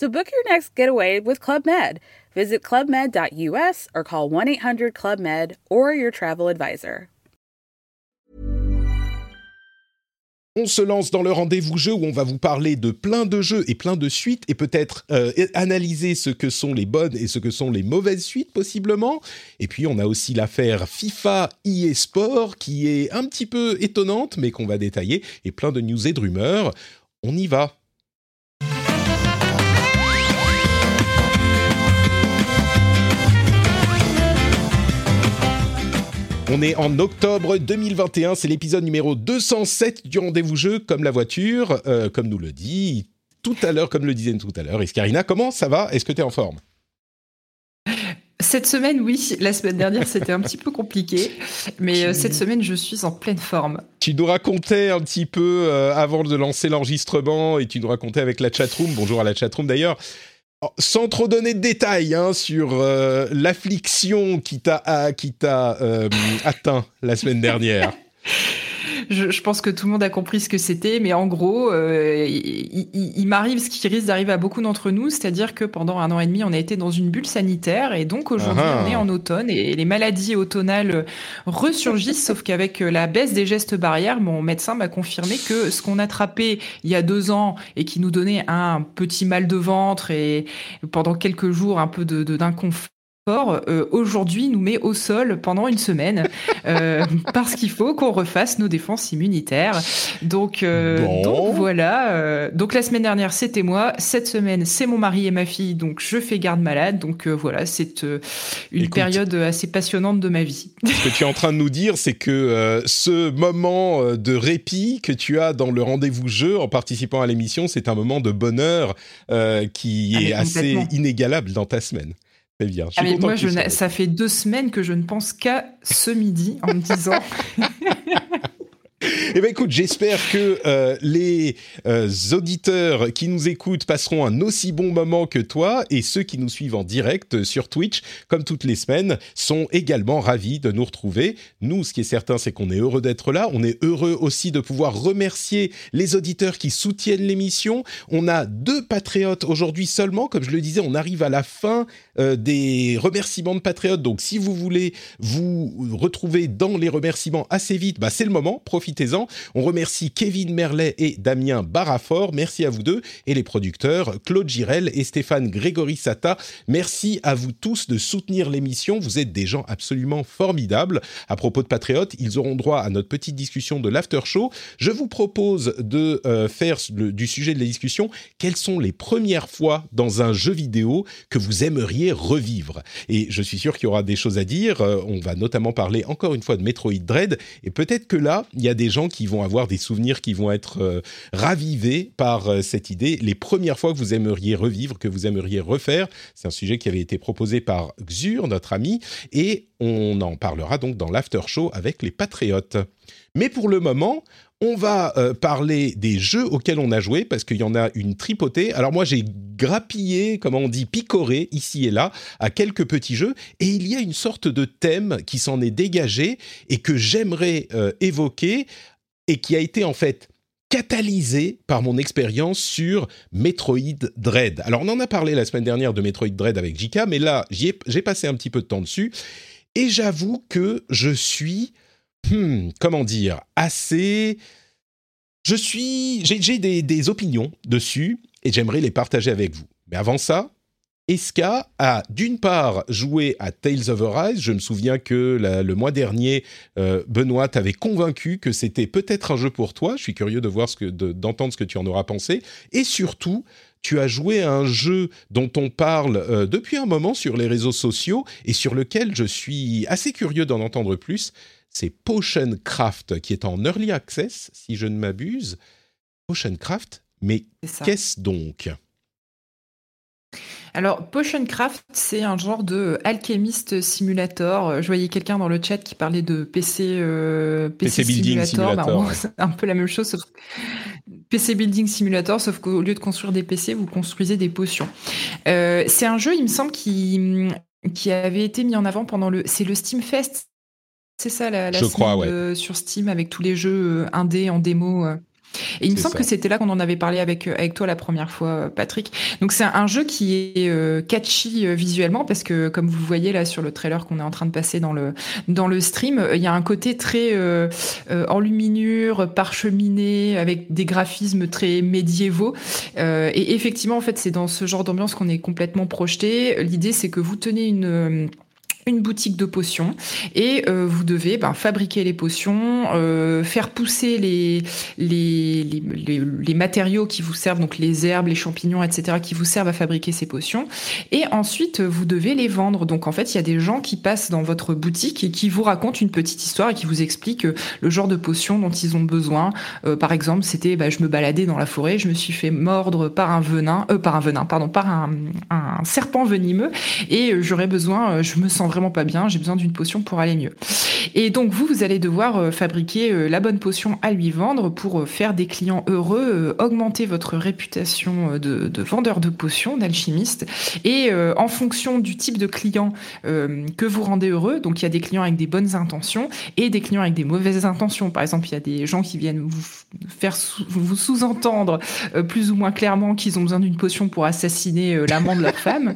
So book your next getaway with Club. Visit clubmed.us or call 1 800 Club Med or your travel advisor. On se lance dans le rendez-vous jeu où on va vous parler de plein de jeux et plein de suites et peut-être euh, analyser ce que sont les bonnes et ce que sont les mauvaises suites possiblement. Et puis on a aussi l'affaire FIFA EA Sport qui est un petit peu étonnante mais qu'on va détailler et plein de news et de rumeurs. On y va. On est en octobre 2021, c'est l'épisode numéro 207 du rendez-vous jeu, comme la voiture, euh, comme nous le dit tout à l'heure, comme le disait tout à l'heure. Escarina, comment ça va? Est-ce que tu es en forme? Cette semaine, oui. La semaine dernière, c'était un petit peu compliqué. Mais euh, cette semaine, je suis en pleine forme. Tu nous racontais un petit peu euh, avant de lancer l'enregistrement et tu nous racontais avec la chatroom. Bonjour à la chatroom d'ailleurs. Oh, sans trop donner de détails hein, sur euh, l'affliction qui t'a euh, atteint la semaine dernière. Je, pense que tout le monde a compris ce que c'était, mais en gros, euh, il, m'arrive ce qui risque d'arriver à beaucoup d'entre nous, c'est-à-dire que pendant un an et demi, on a été dans une bulle sanitaire, et donc aujourd'hui, ah. on est en automne, et les maladies automnales ressurgissent, sauf qu'avec la baisse des gestes barrières, mon médecin m'a confirmé que ce qu'on attrapait il y a deux ans et qui nous donnait un petit mal de ventre et pendant quelques jours un peu de euh, aujourd'hui nous met au sol pendant une semaine euh, parce qu'il faut qu'on refasse nos défenses immunitaires. Donc, euh, donc voilà. donc la semaine dernière c'était moi, cette semaine c'est mon mari et ma fille, donc je fais garde malade. Donc voilà, c'est une période assez passionnante de ma vie. Ce que tu es en train de nous dire, c'est que ce moment de répit que tu as dans le rendez-vous jeu en participant à l'émission, c'est un moment de bonheur qui ah, est assez inégalable dans ta semaine. Bien. Ah, moi, ça fait deux semaines que je ne pense qu'à ce midi en me disant Eh bien, écoute, j'espère que euh, les euh, auditeurs qui nous écoutent passeront un aussi bon moment que toi et ceux qui nous suivent en direct sur Twitch, comme toutes les semaines, sont également ravis de nous retrouver. Nous, ce qui est certain, c'est qu'on est heureux d'être là. On est heureux aussi de pouvoir remercier les auditeurs qui soutiennent l'émission. On a deux patriotes aujourd'hui seulement. Comme je le disais, on arrive à la fin euh, des remerciements de patriotes. Donc, si vous voulez vous retrouver dans les remerciements assez vite, bah, c'est le moment. Profitez-en. On remercie Kevin Merlet et Damien Barafort. Merci à vous deux. Et les producteurs, Claude Girel et Stéphane Grégory Sata. Merci à vous tous de soutenir l'émission. Vous êtes des gens absolument formidables. À propos de patriotes, ils auront droit à notre petite discussion de l'after show. Je vous propose de euh, faire du sujet de la discussion quelles sont les premières fois dans un jeu vidéo que vous aimeriez revivre. Et je suis sûr qu'il y aura des choses à dire. Euh, on va notamment parler encore une fois de Metroid Dread. Et peut-être que là, il y a des gens qui vont avoir des souvenirs qui vont être euh, ravivés par euh, cette idée. Les premières fois que vous aimeriez revivre, que vous aimeriez refaire, c'est un sujet qui avait été proposé par Xur, notre ami, et on en parlera donc dans l'after show avec les Patriotes. Mais pour le moment, on va euh, parler des jeux auxquels on a joué parce qu'il y en a une tripotée. Alors moi j'ai grappillé, comment on dit, picoré ici et là à quelques petits jeux et il y a une sorte de thème qui s'en est dégagé et que j'aimerais évoquer et qui a été en fait catalysé par mon expérience sur Metroid Dread. Alors on en a parlé la semaine dernière de Metroid Dread avec Jika, mais là j'ai passé un petit peu de temps dessus et j'avoue que je suis, hmm, comment dire, assez... Je suis, j'ai des, opinions dessus et j'aimerais les partager avec vous. Mais avant ça, Eska a d'une part joué à Tales of Arise. Je me souviens que le mois dernier, euh, Benoît t'avait convaincu que c'était peut-être un jeu pour toi. Je suis curieux de voir ce que, d'entendre ce que tu en auras pensé. Et surtout, tu as joué à un jeu dont on parle euh, depuis un moment sur les réseaux sociaux et sur lequel je suis assez curieux d'en entendre plus. C'est Potion Craft qui est en early access, si je ne m'abuse. Potion Craft, mais qu'est-ce donc? Alors, Potion Craft, c'est un genre de alchemiste simulator. Je voyais quelqu'un dans le chat qui parlait de PC, euh, PC, Building Simulator. Bah, c'est un peu la même chose, sauf PC Building Simulator, sauf qu'au lieu de construire des PC, vous construisez des potions. Euh, c'est un jeu, il me semble, qui, qui avait été mis en avant pendant le. C'est le Steam Fest. C'est ça, la, la Je crois, ouais. euh, sur Steam avec tous les jeux euh, indés en démo. euh. Et il me semble ça. que c'était là qu'on en avait parlé avec, avec toi la première fois, Patrick. Donc c'est un jeu qui est euh, catchy euh, visuellement parce que comme vous voyez là sur le trailer qu'on est en train de passer dans le dans le stream, euh, il y a un côté très euh, euh, enluminure, parcheminé, avec des graphismes très médiévaux. Euh, et effectivement, en fait, c'est dans ce genre d'ambiance qu'on est complètement projeté. L'idée, c'est que vous tenez une euh, une boutique de potions et euh, vous devez ben, fabriquer les potions, euh, faire pousser les, les, les, les, matériaux qui vous servent, donc les herbes, les champignons, etc., qui vous servent à fabriquer ces potions. Et ensuite, vous devez les vendre. Donc en fait, il y a des gens qui passent dans votre boutique et qui vous racontent une petite histoire et qui vous expliquent euh, le genre de potions dont ils ont besoin. Euh, par exemple, c'était, bah, je me baladais dans la forêt, je me suis fait mordre par un venin, euh, par un venin, pardon, par un, un serpent venimeux et euh, j'aurais besoin, je me sens vraiment pas bien, j'ai besoin d'une potion pour aller mieux. Et donc vous, vous allez devoir euh, fabriquer euh, la bonne potion à lui vendre pour euh, faire des clients heureux, augmenter votre réputation de, de vendeur de potions, d'alchimiste. Et en fonction du type de client que vous rendez heureux, donc il y a des clients avec des bonnes intentions et des clients avec des mauvaises intentions. Par exemple, il y a des gens qui viennent vous faire vous sous-entendre plus ou moins clairement qu'ils ont besoin d'une potion pour assassiner l'amant de leur femme.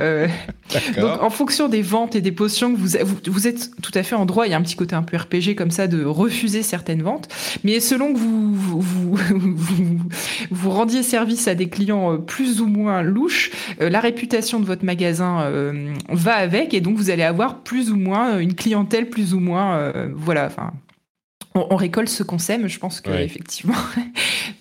Euh, donc, en fonction des ventes et des potions que vous, vous, vous êtes tout à fait en droit, il y a un petit côté un peu RPG comme ça de refuser certaines ventes. Mais selon que vous, vous, vous, vous, vous rendiez service à des clients euh, plus ou moins louches, euh, la réputation de votre magasin euh, va avec et donc vous allez avoir plus ou moins une clientèle plus ou moins, euh, voilà, enfin. On, on récolte ce qu'on sème, je pense que Ouais. effectivement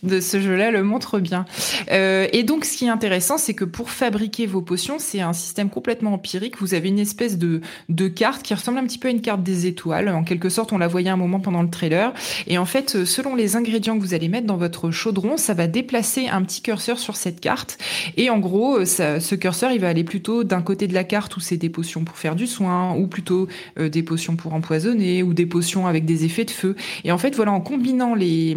de ce jeu-là le montre bien. Euh, et donc, ce qui est intéressant, c'est que pour fabriquer vos potions, c'est un système complètement empirique. Vous avez une espèce de, de carte qui ressemble un petit peu à une carte des étoiles. En quelque sorte, on la voyait un moment pendant le trailer. Et en fait, selon les ingrédients que vous allez mettre dans votre chaudron, ça va déplacer un petit curseur sur cette carte. Et en gros, ce curseur, il va aller plutôt d'un côté de la carte où c'est des potions pour faire du soin, ou plutôt euh, des potions pour empoisonner, ou des potions avec des effets de feu. Et en fait, voilà, en combinant les,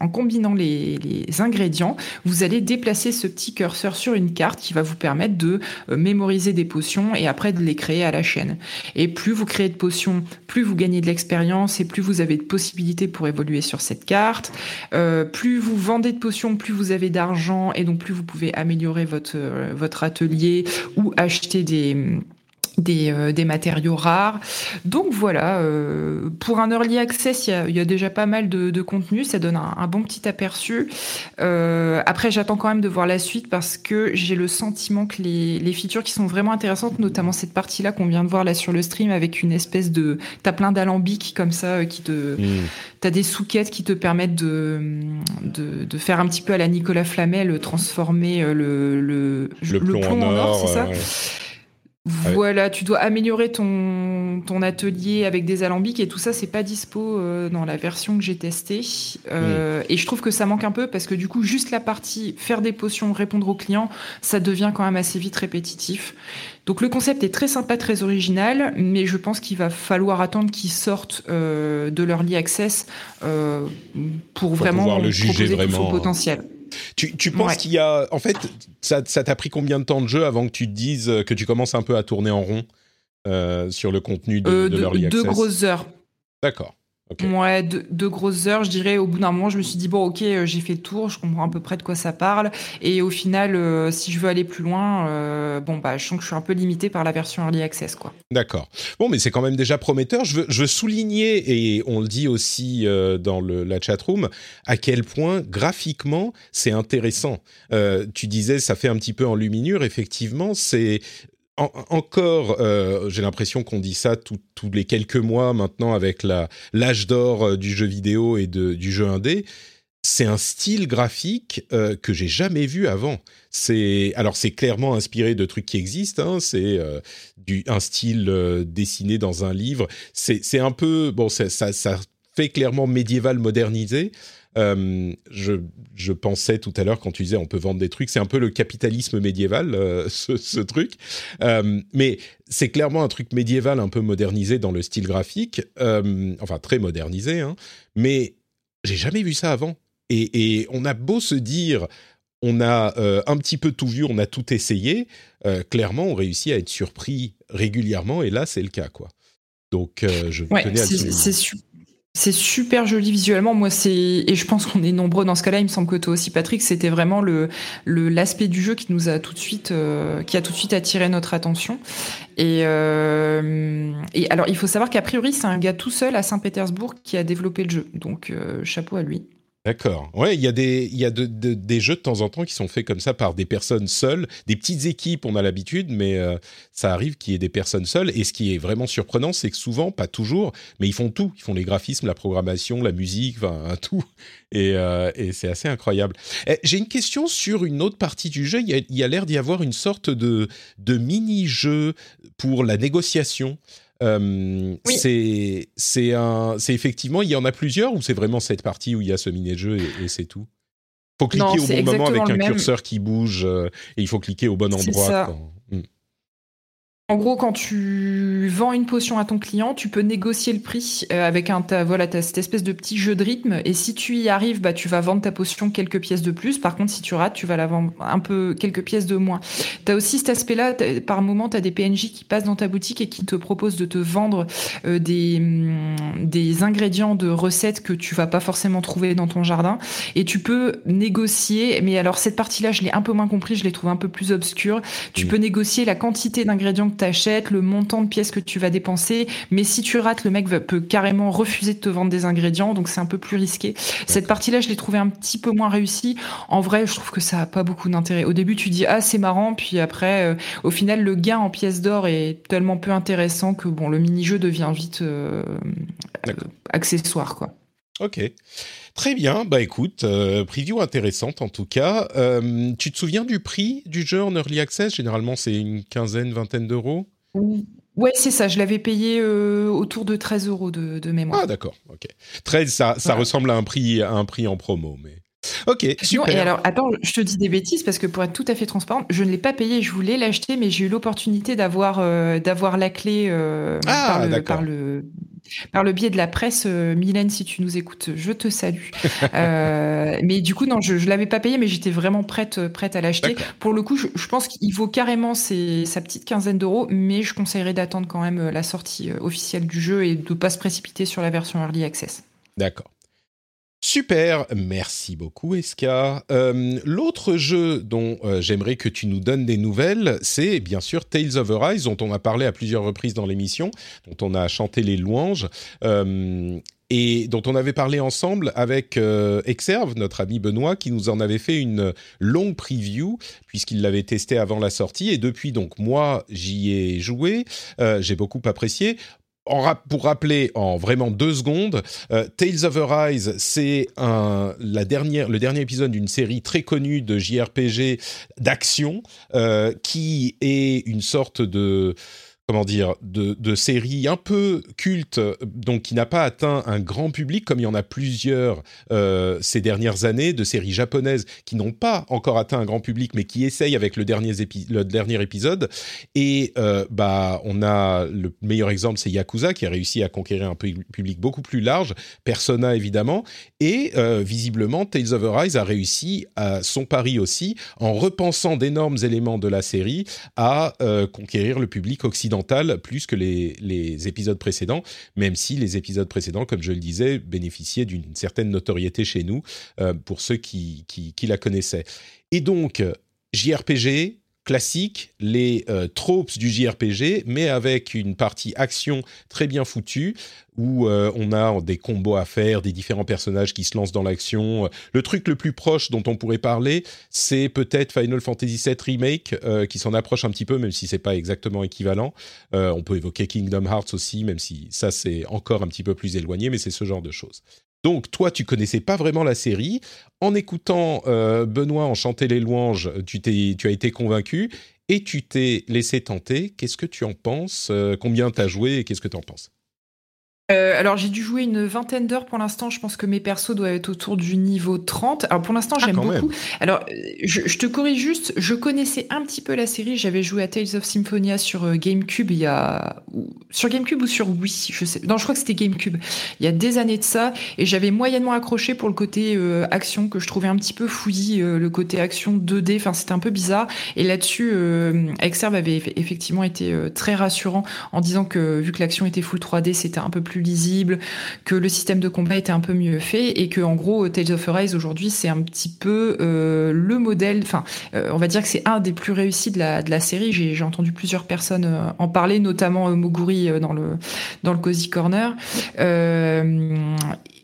en combinant les, les ingrédients, vous allez déplacer ce petit curseur sur une carte qui va vous permettre de euh, mémoriser des potions et après de les créer à la chaîne. Et plus vous créez de potions, plus vous gagnez de l'expérience et plus vous avez de possibilités pour évoluer sur cette carte. Euh, plus vous vendez de potions, plus vous avez d'argent et donc plus vous pouvez améliorer votre, euh, votre atelier ou acheter des des, euh, des matériaux rares. Donc voilà, euh, pour un early access, il y a, y a déjà pas mal de, de contenu, ça donne un, un bon petit aperçu. Euh, après, j'attends quand même de voir la suite parce que j'ai le sentiment que les, les features qui sont vraiment intéressantes, notamment cette partie-là qu'on vient de voir là sur le stream avec une espèce de... T'as plein d'alambics comme ça euh, qui te... Hmm. T'as des souquettes qui te permettent de, de, de faire un petit peu à la Nicolas Flamel, transformer euh, le, le, Le plomb, en or, c'est ça euh. Voilà, tu dois améliorer ton, ton atelier avec des alambics et tout ça, c'est pas dispo euh, dans la version que j'ai testée. Euh, Et je trouve que ça manque un peu parce que du coup, juste la partie faire des potions, répondre aux clients, ça devient quand même assez vite répétitif. Donc le concept est très sympa, très original, mais je pense qu'il va falloir attendre qu'ils sortent euh, de l'early access euh, pour, vraiment le juger proposer tout vraiment, son potentiel. Tu, tu penses Ouais. qu'il y a... En fait, ça ça t'a pris combien de temps de jeu avant que tu te dises euh, que tu commences un peu à tourner en rond euh, sur le contenu de, Euh, de de- l'Early deux grosses heures. D'accord. Ouais, deux, deux grosses heures, je dirais. Au bout d'un moment, je me suis dit, bon, ok, euh, j'ai fait le tour, je comprends à peu près de quoi ça parle. Et au final, euh, si je veux aller plus loin, euh, bon, bah, je sens que je suis un peu limité par la version Early Access, quoi. D'accord. Bon, mais c'est quand même déjà prometteur. Je veux, je veux souligner, et on le dit aussi euh, dans le, la chatroom, à quel point graphiquement c'est intéressant. Tu disais, ça fait un petit peu en luminure. Effectivement, c'est en- encore, euh, j'ai l'impression qu'on dit ça tous les quelques mois maintenant avec l'âge d'or euh, du jeu vidéo et du jeu indé. C'est un style graphique euh, que j'ai jamais vu avant. Alors c'est clairement inspiré de trucs qui existent. hein. C'est du un style dessiné dans un livre. C'est un peu bon ça fait clairement médiéval modernisé. Je, je, pensais tout à l'heure quand tu disais on peut vendre des trucs, c'est un peu le capitalisme médiéval, ce, ce, truc. mais c'est clairement un truc médiéval un peu modernisé dans le style graphique, enfin très modernisé, hein, mais j'ai jamais vu ça avant. Et, et, on a beau se dire, on a euh, un petit peu tout vu, on a tout essayé. Euh, clairement, on réussit à être surpris régulièrement, et là, c'est le cas, quoi. Donc, euh, je vous tenais à c'est super joli visuellement. Moi, c'est et je pense qu'on est nombreux dans ce cas-là. Il me semble que toi aussi, Patrick, c'était vraiment le l'aspect du jeu qui nous a tout de suite qui a tout de suite attiré notre attention. Et et alors, il faut savoir qu'a priori, c'est un gars tout seul à Saint-Pétersbourg qui a développé le jeu. Donc, chapeau à lui. D'accord. Ouais, il y a des y a de, des jeux de temps en temps qui sont faits comme ça par des personnes seules, des petites équipes, on a l'habitude, mais euh, ça arrive qu'il y ait des personnes seules. Et ce qui est vraiment surprenant, c'est que souvent, pas toujours, mais ils font tout. Ils font les graphismes, la programmation, la musique, tout. Et, euh, et c'est assez incroyable. Eh, j'ai une question sur une autre partie du jeu. Il y a, l'air d'y avoir une sorte de de mini jeu pour la négociation. Euh, c'est c'est un c'est effectivement il y en a plusieurs ou c'est vraiment cette partie où il y a ce mini-jeu et, c'est tout? Faut cliquer au bon moment avec un curseur qui bouge euh, et il faut cliquer au bon endroit. En gros, quand tu vends une potion à ton client, tu peux négocier le prix euh, avec un ta, voilà as cette espèce de petit jeu de rythme. Et si tu y arrives, bah tu vas vendre ta potion quelques pièces de plus. Par contre, si tu rates, tu vas la vendre un peu quelques pièces de moins. Tu as aussi cet aspect-là. Par moment, tu as des PNJ qui passent dans ta boutique et qui te proposent de te vendre euh, des mm, des ingrédients de recettes que tu vas pas forcément trouver dans ton jardin. Et tu peux négocier. Mais alors cette partie-là, je l'ai un peu moins compris. Je l'ai trouvé un peu plus obscure. Tu peux négocier la quantité d'ingrédients t'achètes, le montant de pièces que tu vas dépenser. Mais si tu rates, le mec peut carrément refuser de te vendre des ingrédients, donc c'est un peu plus risqué. Cette partie-là, je l'ai trouvé un petit peu moins réussie. En vrai, je trouve que ça a pas beaucoup d'intérêt. Au début, tu dis ah c'est marrant, puis après, euh, au final, le gain en pièces d'or est tellement peu intéressant que bon, le mini-jeu devient vite euh, accessoire, quoi. Ok. Très bien, bah écoute, euh, preview intéressante en tout cas. Euh, tu te souviens du prix du jeu en early access? Généralement, c'est une quinzaine, vingtaine d'euros. Ouais, c'est ça. Je l'avais payé euh, autour de 13 euros de, mémoire. Ah d'accord, ok. 13, ça, ça ressemble à un prix, à un prix en promo, mais. Ok, super. et alors, attends, je te dis des bêtises parce que pour être tout à fait transparente, je ne l'ai pas payé, je voulais l'acheter, mais j'ai eu l'opportunité d'avoir d'avoir la clé ah, par, le, par le biais de la presse. Euh, Mylène, si tu nous écoutes, je te salue. Euh, mais du coup, non, je ne l'avais pas payé, mais j'étais vraiment prête, prête à l'acheter. Pour le coup, je, pense qu'il vaut carrément sa petite quinzaine d'euros, mais je conseillerais d'attendre quand même la sortie euh, officielle du jeu et de ne pas se précipiter sur la version Early Access. D'accord. Super, merci beaucoup Eska. Euh, l'autre jeu dont euh, j'aimerais que tu nous donnes des nouvelles, c'est bien sûr Tales of Arise, dont on a parlé à plusieurs reprises dans l'émission, dont on a chanté les louanges. Euh, et dont on avait parlé ensemble avec Exerve, notre ami Benoît, qui nous en avait fait une longue preview, puisqu'il l'avait testé avant la sortie. Et depuis, donc, moi, j'y ai joué, j'ai beaucoup apprécié pour rappeler en vraiment deux secondes, euh, Tales of Arise, c'est la dernière, le dernier épisode d'une série très connue de JRPG d'action euh, qui est une sorte de comment dire, de, de séries un peu cultes, donc qui n'a pas atteint un grand public, comme il y en a plusieurs euh, ces dernières années, de séries japonaises qui n'ont pas encore atteint un grand public, mais qui essayent avec le dernier, épisode. Et euh, bah, on a le meilleur exemple, c'est Yakuza, qui a réussi à conquérir un public beaucoup plus large, Persona évidemment, et euh, visiblement Tales of Arise a réussi à son pari aussi, en repensant d'énormes éléments de la série, à conquérir le public occidental plus que les, épisodes précédents, même si les épisodes précédents, comme je le disais, bénéficiaient d'une certaine notoriété chez nous euh, pour ceux qui, qui, la connaissaient. Et donc, JRPG, classique, les euh, tropes du JRPG, mais avec une partie action très bien foutue, où euh, on a des combos à faire, des différents personnages qui se lancent dans l'action. Le truc le plus proche dont on pourrait parler, c'est peut-être Final Fantasy VII Remake, euh, qui s'en approche un petit peu, même si c'est pas exactement équivalent. on peut évoquer Kingdom Hearts aussi, même si ça c'est encore un petit peu plus éloigné, mais c'est ce genre de choses. Donc toi, tu connaissais pas vraiment la série. En écoutant euh, Benoît en chanter les louanges, tu, as été convaincu et tu t'es laissé tenter. Qu'est-ce que tu en penses? Euh, Combien t'as joué et qu'est-ce que tu en penses? Euh, alors j'ai dû jouer une vingtaine d'heures pour l'instant. Je pense que mes persos doivent être autour du niveau 30. Alors pour l'instant ah, j'aime beaucoup. Alors je, te corrige juste, je connaissais un petit peu la série. J'avais joué à Tales of Symphonia sur euh, GameCube il y a sur GameCube ou sur Wii, je sais. Non, je crois que c'était GameCube. Il y a des années de ça et j'avais moyennement accroché pour le côté euh, action que je trouvais un petit peu fouillis, le côté action 2D. Enfin c'était un peu bizarre. Et là-dessus, Exerve avait effectivement été très rassurant en disant que vu que l'action était full 3D, c'était un peu plus lisible, que le système de combat était un peu mieux fait et que en gros Tales of Arise aujourd'hui c'est un petit peu euh, le modèle, enfin euh, on va dire que c'est un des plus réussis de la, de la série. J'ai entendu plusieurs personnes euh, en parler, notamment Moguri dans le dans le cozy corner.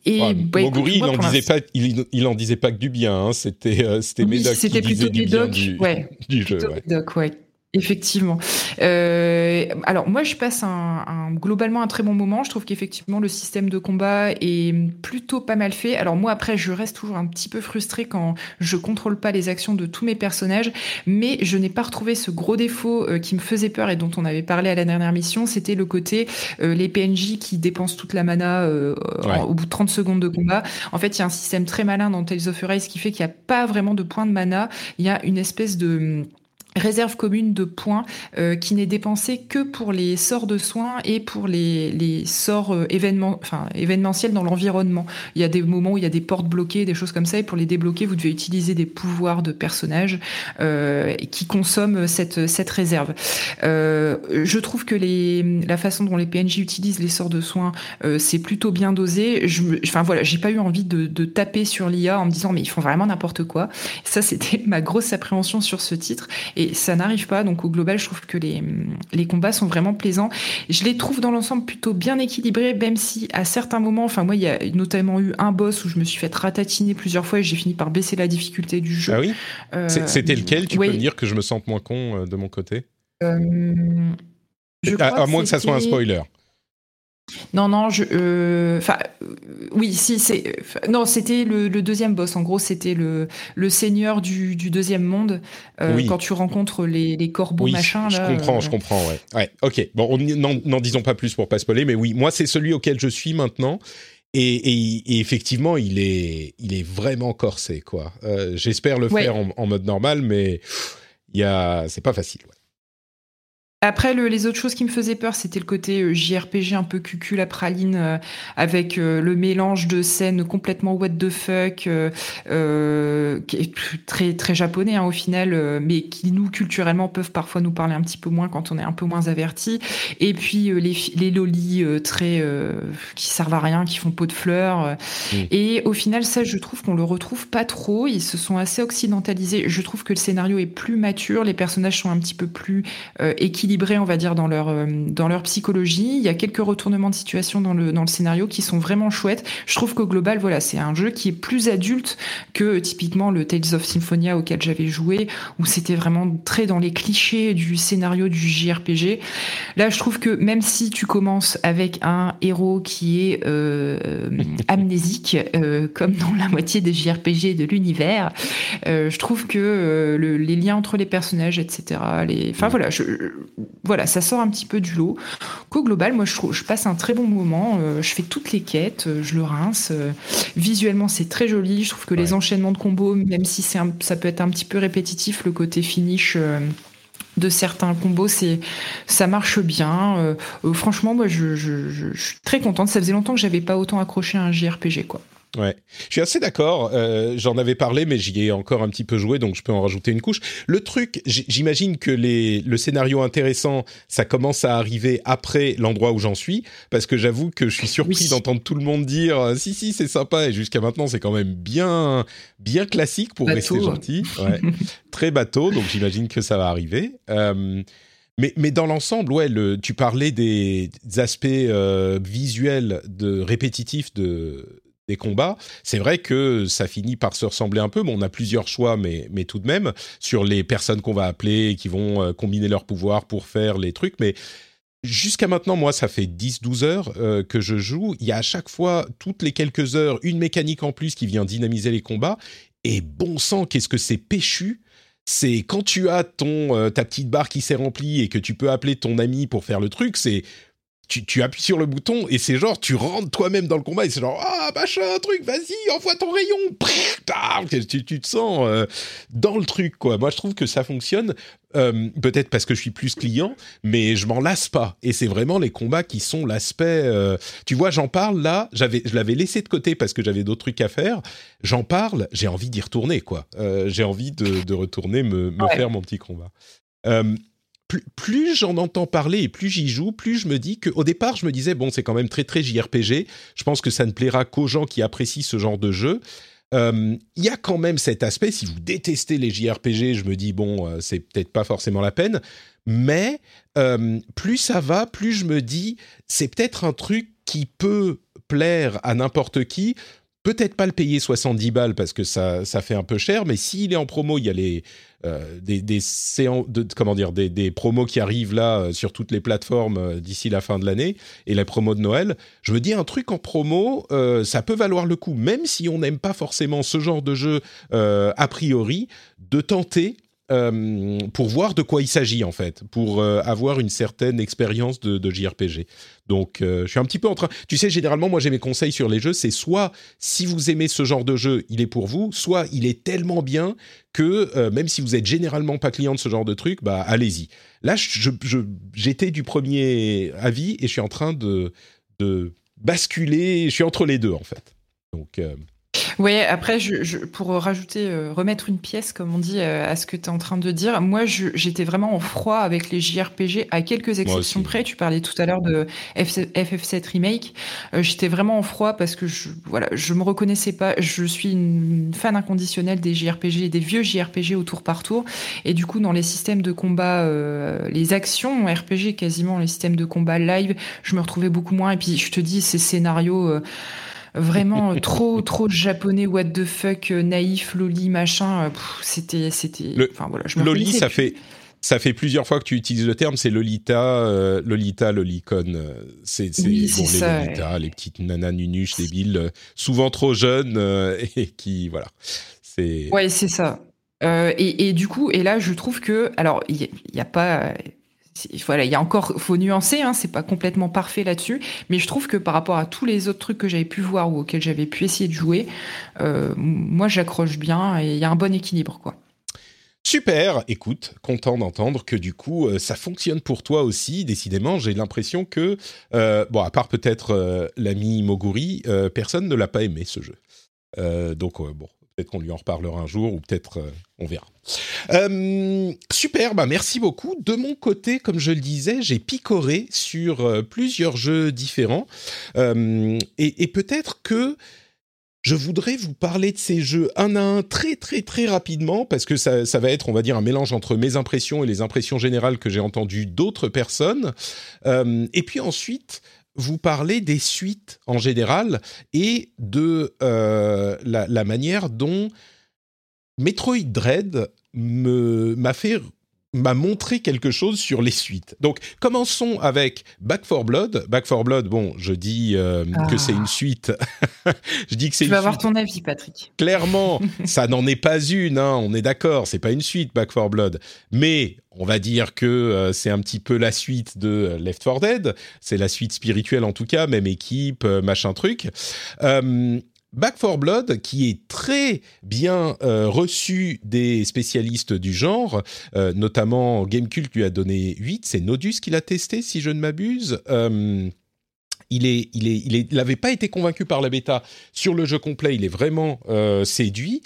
Et bah, Moguri, il en disait pas, il, en disait pas que du bien. Hein. C'était, c'était Médoc qui disait du bien du, ouais, du jeu. Ouais. Médoc, ouais. Effectivement. Euh, alors moi, je passe un, un, globalement un très bon moment. Je trouve qu'effectivement le système de combat est plutôt pas mal fait. Alors moi, après, je reste toujours un petit peu frustrée quand je contrôle pas les actions de tous mes personnages, mais je n'ai pas retrouvé ce gros défaut euh, qui me faisait peur et dont on avait parlé à la dernière mission. C'était le côté euh, les PNJ qui dépensent toute la mana euh, au bout de 30 secondes de combat. En fait, il y a un système très malin dans Tales of Arise qui fait qu'il n'y a pas vraiment de points de mana. Il y a une espèce de réserve commune de points euh, qui n'est dépensée que pour les sorts de soins et pour les, les sorts euh, événements, enfin, événementiels dans l'environnement. Il y a des moments où il y a des portes bloquées, des choses comme ça, et pour les débloquer, vous devez utiliser des pouvoirs de personnages euh, qui consomment cette, cette réserve. Euh, je trouve que les, la façon dont les PNJ utilisent les sorts de soins, euh, c'est plutôt bien dosé. Je, enfin voilà, j'ai pas eu envie de, de taper sur l'IA en me disant mais ils font vraiment n'importe quoi. Ça, c'était ma grosse appréhension sur ce titre. Et ça n'arrive pas. Donc au global, je trouve que les, les combats sont vraiment plaisants. Je les trouve dans l'ensemble plutôt bien équilibrés, même si à certains moments, enfin moi, il y a notamment eu un boss où je me suis fait ratatiner plusieurs fois et j'ai fini par baisser la difficulté du jeu. Ah oui? Euh, C'était lequel? Tu peux me dire que je me sente moins con euh, de mon côté? Euh, à, moins que ça soit un spoiler. Non, non, je. Euh, enfin, euh, oui, si, c'est. non, c'était le, deuxième boss. En gros, c'était le, le seigneur du, deuxième monde. Euh, quand tu rencontres les, les corbeaux, oui, machin. je comprends, je comprends, ouais. Ouais, ok. Bon, n'en disons pas plus pour pas spoiler, mais oui, moi, c'est celui auquel je suis maintenant. Et, effectivement, il est, il est vraiment corsé, quoi. J'espère le faire en, en, mode normal, mais il y a, c'est pas facile. Ouais. Après, le, les autres choses qui me faisaient peur, c'était le côté euh, JRPG un peu cucul à praline, euh, avec euh, le mélange de scènes complètement what the fuck, euh, qui est très très japonais hein, au final, mais qui nous culturellement peuvent parfois nous parler un petit peu moins quand on est un peu moins averti. Et puis les, les lolis très qui servent à rien, qui font peau de fleurs. Mm. Et au final, ça, je trouve qu'on le retrouve pas trop. Ils se sont assez occidentalisés. Je trouve que le scénario est plus mature, les personnages sont un petit peu plus équilibrés on va dire, dans leur, euh, dans leur psychologie. Il y a quelques retournements de situation dans le, dans le scénario qui sont vraiment chouettes. Je trouve qu'au global, voilà, c'est un jeu qui est plus adulte que typiquement le Tales of Symphonia auquel j'avais joué, où c'était vraiment très dans les clichés du scénario du JRPG. Là, je trouve que même si tu commences avec un héros qui est euh, amnésique, euh, comme dans la moitié des JRPG de l'univers, je trouve que les liens entre les personnages, etc., les... enfin voilà, je, voilà, ça sort un petit peu du lot. Qu'au global, moi, je, trouve, je passe un très bon moment. Euh, je fais toutes les quêtes, euh, je le rince. Euh, visuellement, c'est très joli. Je trouve que les enchaînements de combos, même si c'est ça peut être un petit peu répétitif, le côté finish de certains combos, c'est ça marche bien. franchement, moi, je, je, suis très contente. Ça faisait longtemps que j'avais pas autant accroché à un JRPG, quoi. Ouais, je suis assez d'accord. Euh, J'en avais parlé, mais j'y ai encore un petit peu joué, donc je peux en rajouter une couche. Le truc, j'imagine que les, le scénario intéressant, ça commence à arriver après l'endroit où j'en suis, parce que j'avoue que je suis surpris d'entendre tout le monde dire euh, si si c'est sympa, et jusqu'à maintenant c'est quand même bien bien classique pour rester gentil. Ouais. Très bateau, donc j'imagine que ça va arriver. Euh, mais, mais dans l'ensemble, ouais, le, tu parlais des, aspects euh, visuels de répétitifs de combats. C'est vrai que ça finit par se ressembler un peu. Bon, on a plusieurs choix, mais, mais tout de même, sur les personnes qu'on va appeler qui vont euh, combiner leurs pouvoirs pour faire les trucs. Mais jusqu'à maintenant, moi, ça fait 10-12 heures euh, que je joue. Il y a à chaque fois, toutes les quelques heures, une mécanique en plus qui vient dynamiser les combats. Et bon sang, qu'est-ce que c'est péchu c'est quand tu as ton euh, ta petite barre qui s'est remplie et que tu peux appeler ton ami pour faire le truc, c'est tu, appuies sur le bouton et c'est genre, tu rentres toi-même dans le combat et c'est genre, ah, machin, truc, vas-y, envoie ton rayon. Tu, tu te sens euh, dans le truc, quoi. Moi, je trouve que ça fonctionne. Euh, peut-être parce que je suis plus client, mais je m'en lasse pas. Et c'est vraiment les combats qui sont l'aspect. Euh, tu vois, j'en parle là. J'avais, je l'avais laissé de côté parce que j'avais d'autres trucs à faire. J'en parle, j'ai envie d'y retourner, quoi. j'ai envie de, retourner me, me faire mon petit combat plus, j'en entends parler et plus j'y joue, plus je me dis qu'au départ, je me disais, bon, c'est quand même très, très JRPG. Je pense que ça ne plaira qu'aux gens qui apprécient ce genre de jeu. Euh, il y a quand même cet aspect, si vous détestez les JRPG, je me dis, bon, euh, c'est peut-être pas forcément la peine. Mais euh, plus ça va, plus je me dis, c'est peut-être un truc qui peut plaire à n'importe qui peut-être pas le payer 70 balles parce que ça, ça fait un peu cher, mais s'il est en promo, il y a les, euh, des, des, de, comment dire, des, des, promos qui arrivent là euh, sur toutes les plateformes euh, d'ici la fin de l'année et les promos de Noël. Je me dis un truc en promo, ça peut valoir le coup, même si on n'aime pas forcément ce genre de jeu a priori, de tenter euh, pour voir de quoi il s'agit en fait, pour euh, avoir une certaine expérience de, JRPG. Donc, euh, je suis un petit peu en train. Tu sais, généralement, moi, j'ai mes conseils sur les jeux. C'est soit si vous aimez ce genre de jeu, il est pour vous, soit il est tellement bien que même si vous êtes généralement pas client de ce genre de truc, bah allez-y. Là, j'étais du premier avis et je suis en train de, de basculer. Je suis entre les deux en fait. Donc. Oui, après, je, pour rajouter, euh, remettre une pièce, comme on dit, euh, à ce que tu es en train de dire, moi, j'étais vraiment en froid avec les JRPG, à quelques exceptions près. Tu parlais tout à l'heure de FF7 Remake. Euh, j'étais vraiment en froid parce que je, voilà, je me reconnaissais pas. Je suis une fan inconditionnelle des JRPG, des vieux JRPG au tour par tour. Et du coup, dans les systèmes de combat, les actions RPG, quasiment les systèmes de combat live, je me retrouvais beaucoup moins. Et puis, je te dis, ces scénarios vraiment trop trop japonais what the fuck euh, naïf loli machin euh, c'était c'était enfin voilà je loli ça fait ça fait plusieurs fois que tu utilises le terme, c'est Lolita, euh, Lolita, Lolicon. C'est oui, bon, les Lolita, les petites nanas nunuches débiles, souvent trop jeunes et qui, voilà. C'est. Ouais, c'est ça. Et, et, du coup, et là, je trouve que, alors, il n'y a, pas, il y a encore, faut nuancer, hein, c'est pas complètement parfait là-dessus, mais je trouve que par rapport à tous les autres trucs que j'avais pu voir ou auxquels j'avais pu essayer de jouer, euh, moi j'accroche bien et il y a un bon équilibre, quoi. Super, écoute, content d'entendre que du coup euh, ça fonctionne pour toi aussi. Décidément, j'ai l'impression que, euh, bon, à part peut-être l'ami Moguri, personne ne l'a pas aimé ce jeu. donc bon, Peut-être qu'on lui en reparlera un jour ou peut-être euh, on verra. Euh, super, bah merci beaucoup. De mon côté, comme je le disais, j'ai picoré sur euh, plusieurs jeux différents et, peut-être que je voudrais vous parler de ces jeux un à un très très très rapidement parce que ça, ça va être, on va dire, un mélange entre mes impressions et les impressions générales que j'ai entendues d'autres personnes. et puis ensuite, vous parlez des suites en général et de euh, la, manière dont Metroid Dread m'a fait m'a montré quelque chose sur les suites. Donc, commençons avec Back 4 Blood. Back 4 Blood, bon, je dis euh, que c'est une ah. suite. je dis que c'est. Tu vas avoir ton avis, Patrick. Clairement, ça n'en est pas une. Hein, on est d'accord, c'est pas une suite, Back 4 Blood. Mais on va dire que euh, c'est un petit peu la suite de Left 4 Dead. C'est la suite spirituelle en tout cas, même équipe, euh, machin truc. Back 4 Blood, qui est très bien euh, reçu des spécialistes du genre, euh, notamment Gamecult lui a donné 8, c'est Nodus qui l'a testé si je ne m'abuse. Euh, il est, n'avait pas été convaincu par la bêta sur le jeu complet. Il est vraiment séduit.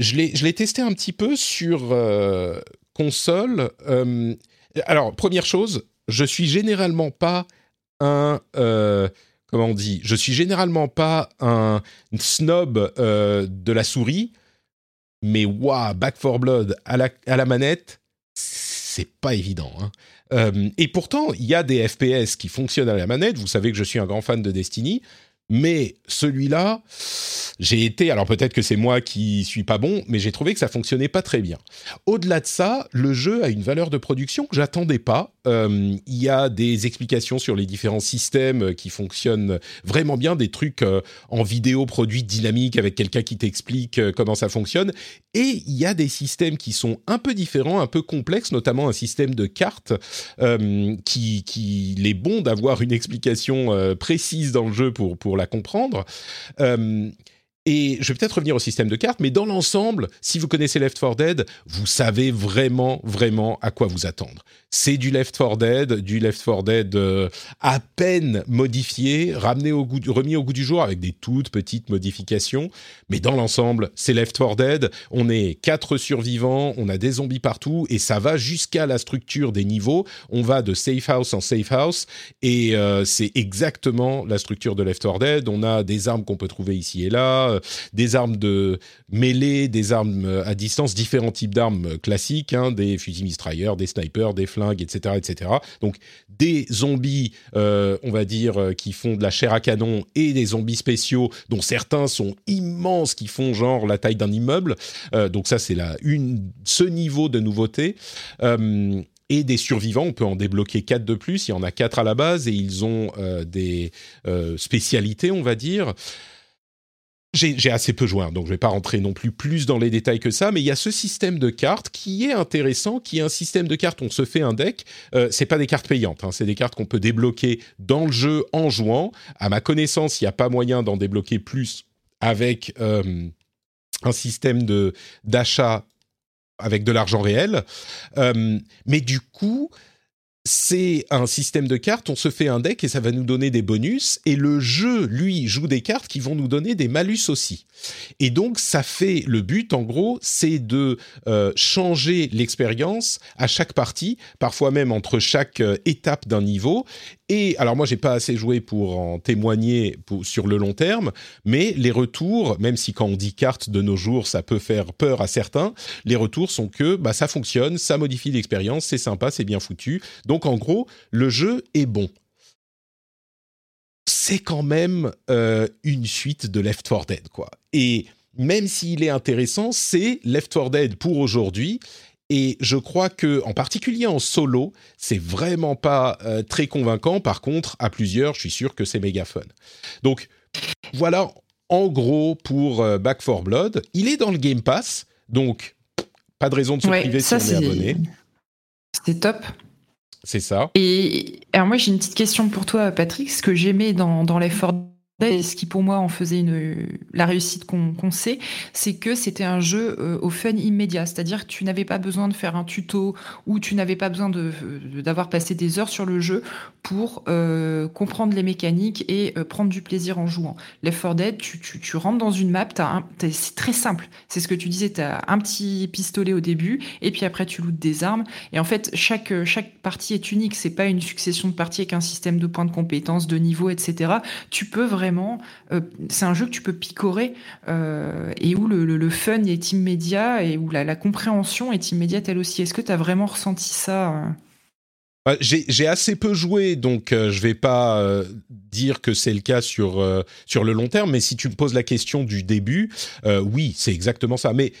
Je l'ai, je l'ai testé un petit peu sur console. alors première chose, je suis généralement pas un comment on dit, je suis généralement pas un snob euh, de la souris, mais waouh, Back 4 Blood à la, à la manette, c'est pas évident. Hein. Euh, et pourtant, il y a des FPS qui fonctionnent à la manette. Vous savez que je suis un grand fan de Destiny. Mais celui-là, j'ai été, alors peut-être que c'est moi qui suis pas bon, mais j'ai trouvé que ça fonctionnait pas très bien. Au-delà de ça, le jeu a une valeur de production que j'attendais pas. Euh, il y a des explications sur les différents systèmes qui fonctionnent vraiment bien, des trucs euh, en vidéo produite dynamique avec quelqu'un qui t'explique euh, comment ça fonctionne. Et il y a des systèmes qui sont un peu différents, un peu complexes, notamment un système de cartes qui, qui est bon d'avoir une explication précise dans le jeu pour pour la comprendre. Euh, et je vais peut-être revenir au système de cartes, mais dans l'ensemble, si vous connaissez Left 4 Dead, vous savez vraiment, vraiment à quoi vous attendre. C'est du Left 4 Dead, du Left 4 Dead euh, à peine modifié, ramené au goût, remis au goût du jour avec des toutes petites modifications. Mais dans l'ensemble, c'est Left 4 Dead. On est quatre survivants, on a des zombies partout et ça va jusqu'à la structure des niveaux. On va de safe house en safe house et euh, c'est exactement la structure de Left 4 Dead. On a des armes qu'on peut trouver ici et là euh, des armes de mêlée, des armes euh, à distance, différents types d'armes euh, classiques, hein, des fusils mitrailleurs, des snipers, des flingues, etc., etc. Donc des zombies, on va dire, qui font de la chair à canon et des zombies spéciaux dont certains sont immenses, qui font genre la taille d'un immeuble. donc ça, c'est là une ce niveau de nouveauté et des survivants. On peut en débloquer quatre de plus. Il y en a quatre à la base et ils ont des spécialités, on va dire j'ai assez peu joué, hein, donc je vais pas rentrer non plus plus dans les détails que ça, mais il y a ce système de cartes qui est intéressant, qui est un système de cartes, on se fait un deck, euh, c'est pas des cartes payantes, hein, c'est des cartes qu'on peut débloquer dans le jeu en jouant. À ma connaissance, il n'y a pas moyen d'en débloquer plus avec euh, un système d'achat avec de l'argent réel, euh, mais du coup, c'est un système de cartes, on se fait un deck et ça va nous donner des bonus, et le jeu, lui, joue des cartes qui vont nous donner des malus aussi. Et donc, ça fait, le but, en gros, c'est de euh, changer l'expérience à chaque partie, parfois même entre chaque euh, étape d'un niveau, et alors moi, j'ai pas assez joué pour en témoigner sur le long terme, mais les retours, même si quand on dit carte de nos jours, ça peut faire peur à certains, les retours sont que bah, ça fonctionne, ça modifie l'expérience, c'est sympa, c'est bien foutu. Donc en gros, le jeu est bon. C'est quand même euh, une suite de Left 4 Dead, quoi. Et même s'il est intéressant, c'est Left 4 Dead pour aujourd'hui. Et je crois que, en particulier en solo, c'est vraiment pas euh, très convaincant. Par contre, à plusieurs, je suis sûr que c'est méga fun. Donc, voilà, en gros, pour euh, Back 4 Blood. Il est dans le Game Pass, donc pas de raison de se priver si on est abonné. C'est top. C'est ça. Et alors moi, j'ai une petite question pour toi, Patrick. Ce que j'aimais dans, dans l'effort et ce qui pour moi en faisait la réussite qu'on sait, c'est que c'était un jeu euh, au fun immédiat. C'est-à-dire que tu n'avais pas besoin de faire un tuto ou tu n'avais pas besoin d'avoir passé des heures sur le jeu pour euh, comprendre les mécaniques et euh, prendre du plaisir en jouant. Left 4 Dead, tu, rentres dans une map, c'est très simple. C'est ce que tu disais, tu as un petit pistolet au début et puis après tu lootes des armes. Et en fait, chaque, partie est unique. C'est pas une succession de parties avec un système de points de compétences, de niveau, etc. Tu peux vraiment euh, c'est un jeu que tu peux picorer euh, et où le, fun est immédiat et où la, compréhension est immédiate elle aussi. Est-ce que tu as vraiment ressenti ça euh? j'ai assez peu joué, donc je vais pas dire que c'est le cas sur sur le long terme. Mais si tu me poses la question du début, oui, c'est exactement ça. Mais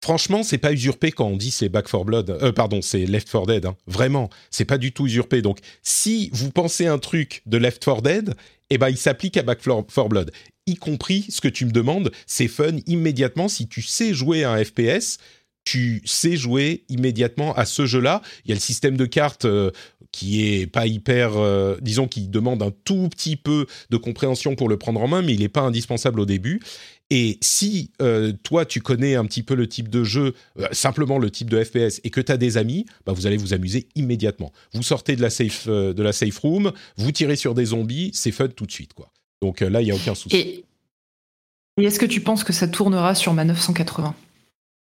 Franchement, c'est pas usurpé quand on dit c'est Back 4 Blood. pardon, c'est Left 4 Dead. Hein. Vraiment, c'est pas du tout usurpé. Donc, si vous pensez un truc de Left 4 Dead, eh ben, il s'applique à Back 4 Blood. Y compris ce que tu me demandes, c'est fun immédiatement. Si tu sais jouer à un FPS, tu sais jouer immédiatement à ce jeu-là. Il y a le système de cartes euh, qui est pas hyper, euh, disons, qui demande un tout petit peu de compréhension pour le prendre en main, mais il n'est pas indispensable au début. Et si euh, toi, tu connais un petit peu le type de jeu, simplement le type de FPS, et que tu as des amis, bah, vous allez vous amuser immédiatement. Vous sortez de la safe, de la safe room, vous tirez sur des zombies, c'est fun tout de suite. quoi. Donc là, il n'y a aucun souci. Et, et est-ce que tu penses que ça tournera sur ma 980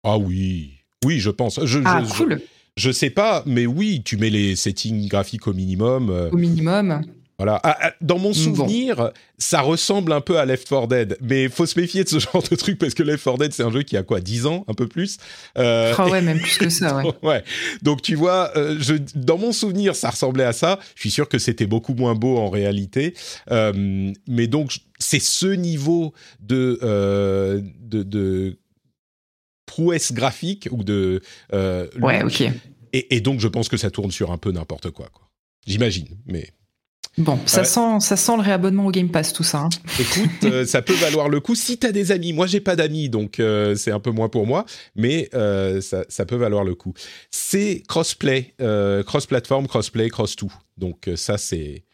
Ah oui, oui, je pense. Je, ah, cool. Je sais pas, mais oui, tu mets les settings graphiques au minimum. Euh, au minimum. Voilà. Ah, ah, dans mon souvenir, ça ressemble un peu à Left 4 Dead, mais faut se méfier de ce genre de truc parce que Left 4 Dead, c'est un jeu qui a quoi, 10 ans, un peu plus. Euh, ah ouais, même plus que ça, ouais. ouais. Donc tu vois, euh, je, dans mon souvenir, ça ressemblait à ça. Je suis sûr que c'était beaucoup moins beau en réalité, euh, mais donc c'est ce niveau de, euh, de, de prouesse graphique ou de ouais, ok. Et, et, donc je pense que ça tourne sur un peu n'importe quoi, quoi. J'imagine, mais Bon, ça, sent, ça sent le réabonnement au Game Pass, tout ça. Hein. Écoute, euh, ça peut valoir le coup si tu as des amis. Moi, j'ai pas d'amis, donc euh, c'est un peu moins pour moi, mais euh, ça, ça, peut valoir le coup. C'est crossplay, cross-platform, crossplay, cross-tout. Donc ça, c'est,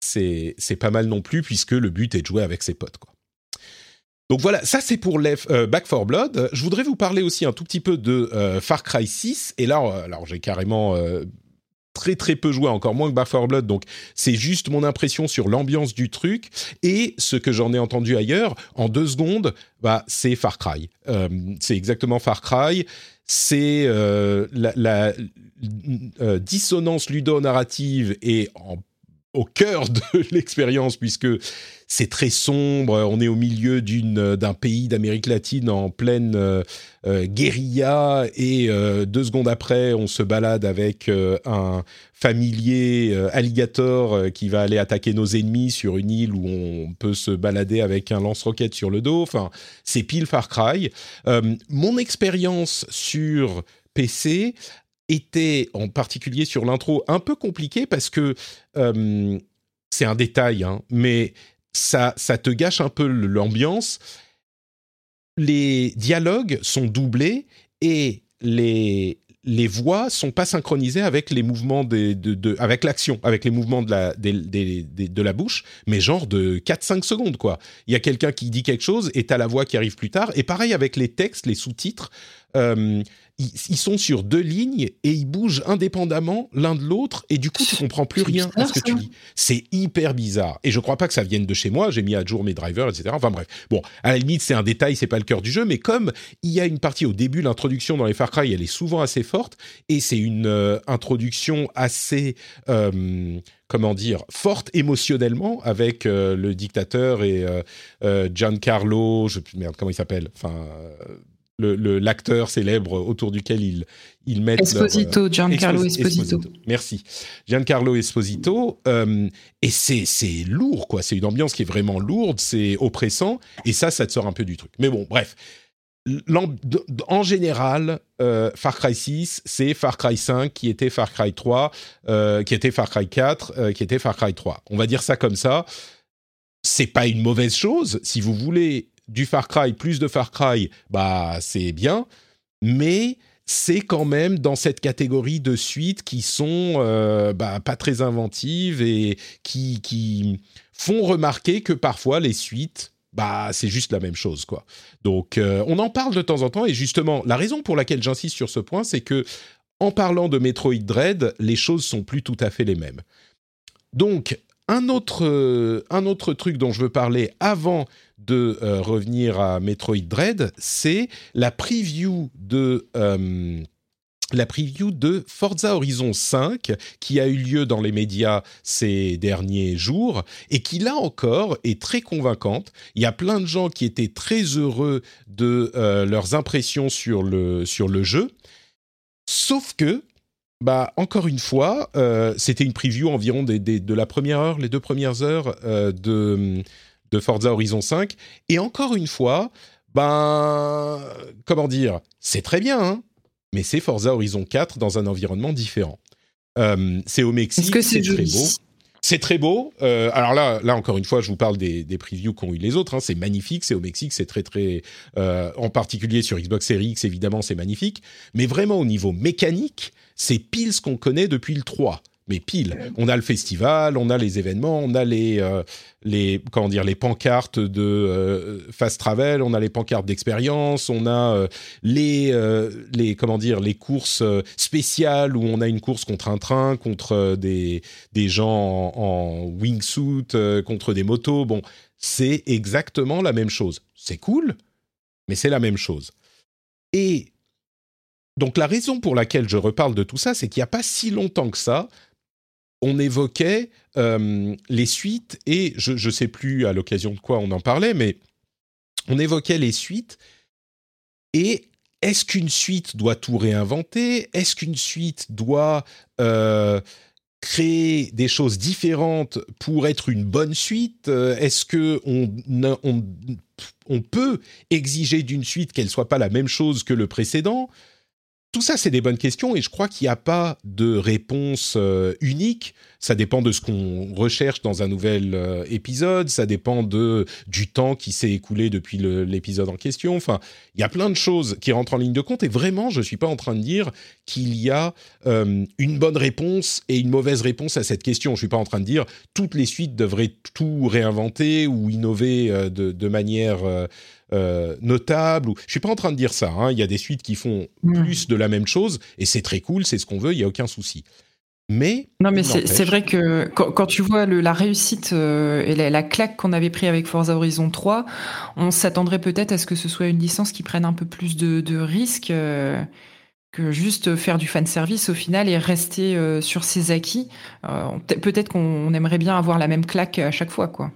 c'est, c'est pas mal non plus, puisque le but est de jouer avec ses potes, quoi. Donc voilà, ça c'est pour Back 4 Blood. Je voudrais vous parler aussi un tout petit peu de Far Cry 6. Et là, alors j'ai carrément très très peu joué, encore moins que Back 4 Blood, donc c'est juste mon impression sur l'ambiance du truc et ce que j'en ai entendu ailleurs. En deux secondes, bah c'est Far Cry. Euh, c'est exactement Far Cry. C'est euh, la, la euh, dissonance ludo-narrative et au cœur de l'expérience puisque c'est très sombre. On est au milieu d'une d'un pays d'Amérique latine en pleine euh, euh, guérilla et euh, deux secondes après, on se balade avec un familier alligator qui va aller attaquer nos ennemis sur une île où on peut se balader avec un lance-roquette sur le dos. Enfin, c'est pile Far Cry. mon expérience sur PC était en particulier sur l'intro un peu compliqué parce que euh, c'est un détail, hein, mais ça, ça te gâche un peu l'ambiance. Les dialogues sont doublés et les, les voix sont pas synchronisées avec les mouvements de, avec l'action, avec les mouvements de la, de la bouche, mais genre de 4-5 secondes, quoi. Il y a quelqu'un qui dit quelque chose et t'as la voix qui arrive plus tard. Et pareil avec les textes, les sous-titres. Euh, ils, sont sur deux lignes et ils bougent indépendamment l'un de l'autre et du coup tu comprends plus rien à ce que tu dis. C'est hyper bizarre et je crois pas que ça vienne de chez moi. J'ai mis à jour mes drivers, etc. Enfin bref, bon, à la limite c'est un détail, c'est pas le cœur du jeu, mais comme il y a une partie au début, l'introduction dans les Far Cry, elle est souvent assez forte et c'est une euh, introduction assez euh, comment dire, forte émotionnellement avec euh, le dictateur et Giancarlo, je merde, comment il s'appelle, enfin l'acteur célèbre autour duquel ils, ils mettent Esposito, euh, Giancarlo Esposito. Merci. Giancarlo Esposito. Euh, et c'est lourd, quoi. C'est une ambiance qui est vraiment lourde, c'est oppressant, et ça, ça te sort un peu du truc. Mais bon, bref. En général, euh, Far Cry 6, c'est Far Cry 5 qui était Far Cry 3, qui était Far Cry 4, qui était Far Cry 3. On va dire ça comme ça. C'est pas une mauvaise chose. Si vous voulez du Far Cry, plus de Far Cry, bah c'est bien, mais c'est quand même dans cette catégorie de suites qui sont euh, bah, pas très inventives et qui, qui font remarquer que parfois les suites bah c'est juste la même chose quoi. Donc euh, on en parle de temps en temps et justement la raison pour laquelle j'insiste sur ce point c'est que en parlant de Metroid Dread, les choses sont plus tout à fait les mêmes. Donc un autre, euh, un autre truc dont je veux parler avant de euh, revenir à Metroid Dread, c'est la preview de euh, la preview de Forza Horizon 5 qui a eu lieu dans les médias ces derniers jours et qui là encore est très convaincante. Il y a plein de gens qui étaient très heureux de leurs impressions sur le, sur le jeu. Sauf que bah, encore une fois, euh, c'était une preview environ de la première heure, les deux premières heures euh, de, de Forza Horizon 5. Et encore une fois, ben, comment dire, c'est très bien, hein, mais c'est Forza Horizon 4 dans un environnement différent. Euh, c'est au Mexique, c'est très beau. C'est très beau. Euh, alors là, là encore une fois, je vous parle des, des previews qu'ont eu les autres. Hein. C'est magnifique. C'est au Mexique. C'est très très. Euh, en particulier sur Xbox Series X, évidemment, c'est magnifique. Mais vraiment au niveau mécanique, c'est pile ce qu'on connaît depuis le 3 mais pile. On a le festival, on a les événements, on a les, euh, les comment dire, les pancartes de euh, fast travel, on a les pancartes d'expérience, on a euh, les, les, comment dire, les courses spéciales où on a une course contre un train, contre des, des gens en, wingsuit, contre des motos. Bon, c'est exactement la même chose. C'est cool, mais c'est la même chose. Et donc la raison pour laquelle je reparle de tout ça, c'est qu'il n'y a pas si longtemps que ça, on évoquait les suites et je ne sais plus à l'occasion de quoi on en parlait, mais on évoquait les suites et est-ce qu'une suite doit tout réinventer? Est-ce qu'une suite doit créer des choses différentes pour être une bonne suite? Est-ce que on, peut exiger d'une suite qu'elle soit pas la même chose que le précédent? Tout ça, c'est des bonnes questions et je crois qu'il n'y a pas de réponse euh, unique. Ça dépend de ce qu'on recherche dans un nouvel euh, épisode, ça dépend de du temps qui s'est écoulé depuis l'épisode en question. Enfin, il y a plein de choses qui rentrent en ligne de compte et vraiment, je ne suis pas en train de dire qu'il y a euh, une bonne réponse et une mauvaise réponse à cette question. Je ne suis pas en train de dire toutes les suites devraient tout réinventer ou innover de, de, manière euh, notable. Ou... Je suis pas en train de dire ça. Hein. Il y a des suites qui font plus de la même chose et c'est très cool, c'est ce qu'on veut, il y a aucun souci. Mais non, mais c'est vrai que quand, tu vois la réussite euh, et la, claque qu'on avait pris avec Forza Horizon 3, on s'attendrait peut-être à ce que ce soit une licence qui prenne un peu plus de, risques euh, que juste faire du fan service au final et rester sur ses acquis. peut-être qu'on aimerait bien avoir la même claque à chaque fois, quoi.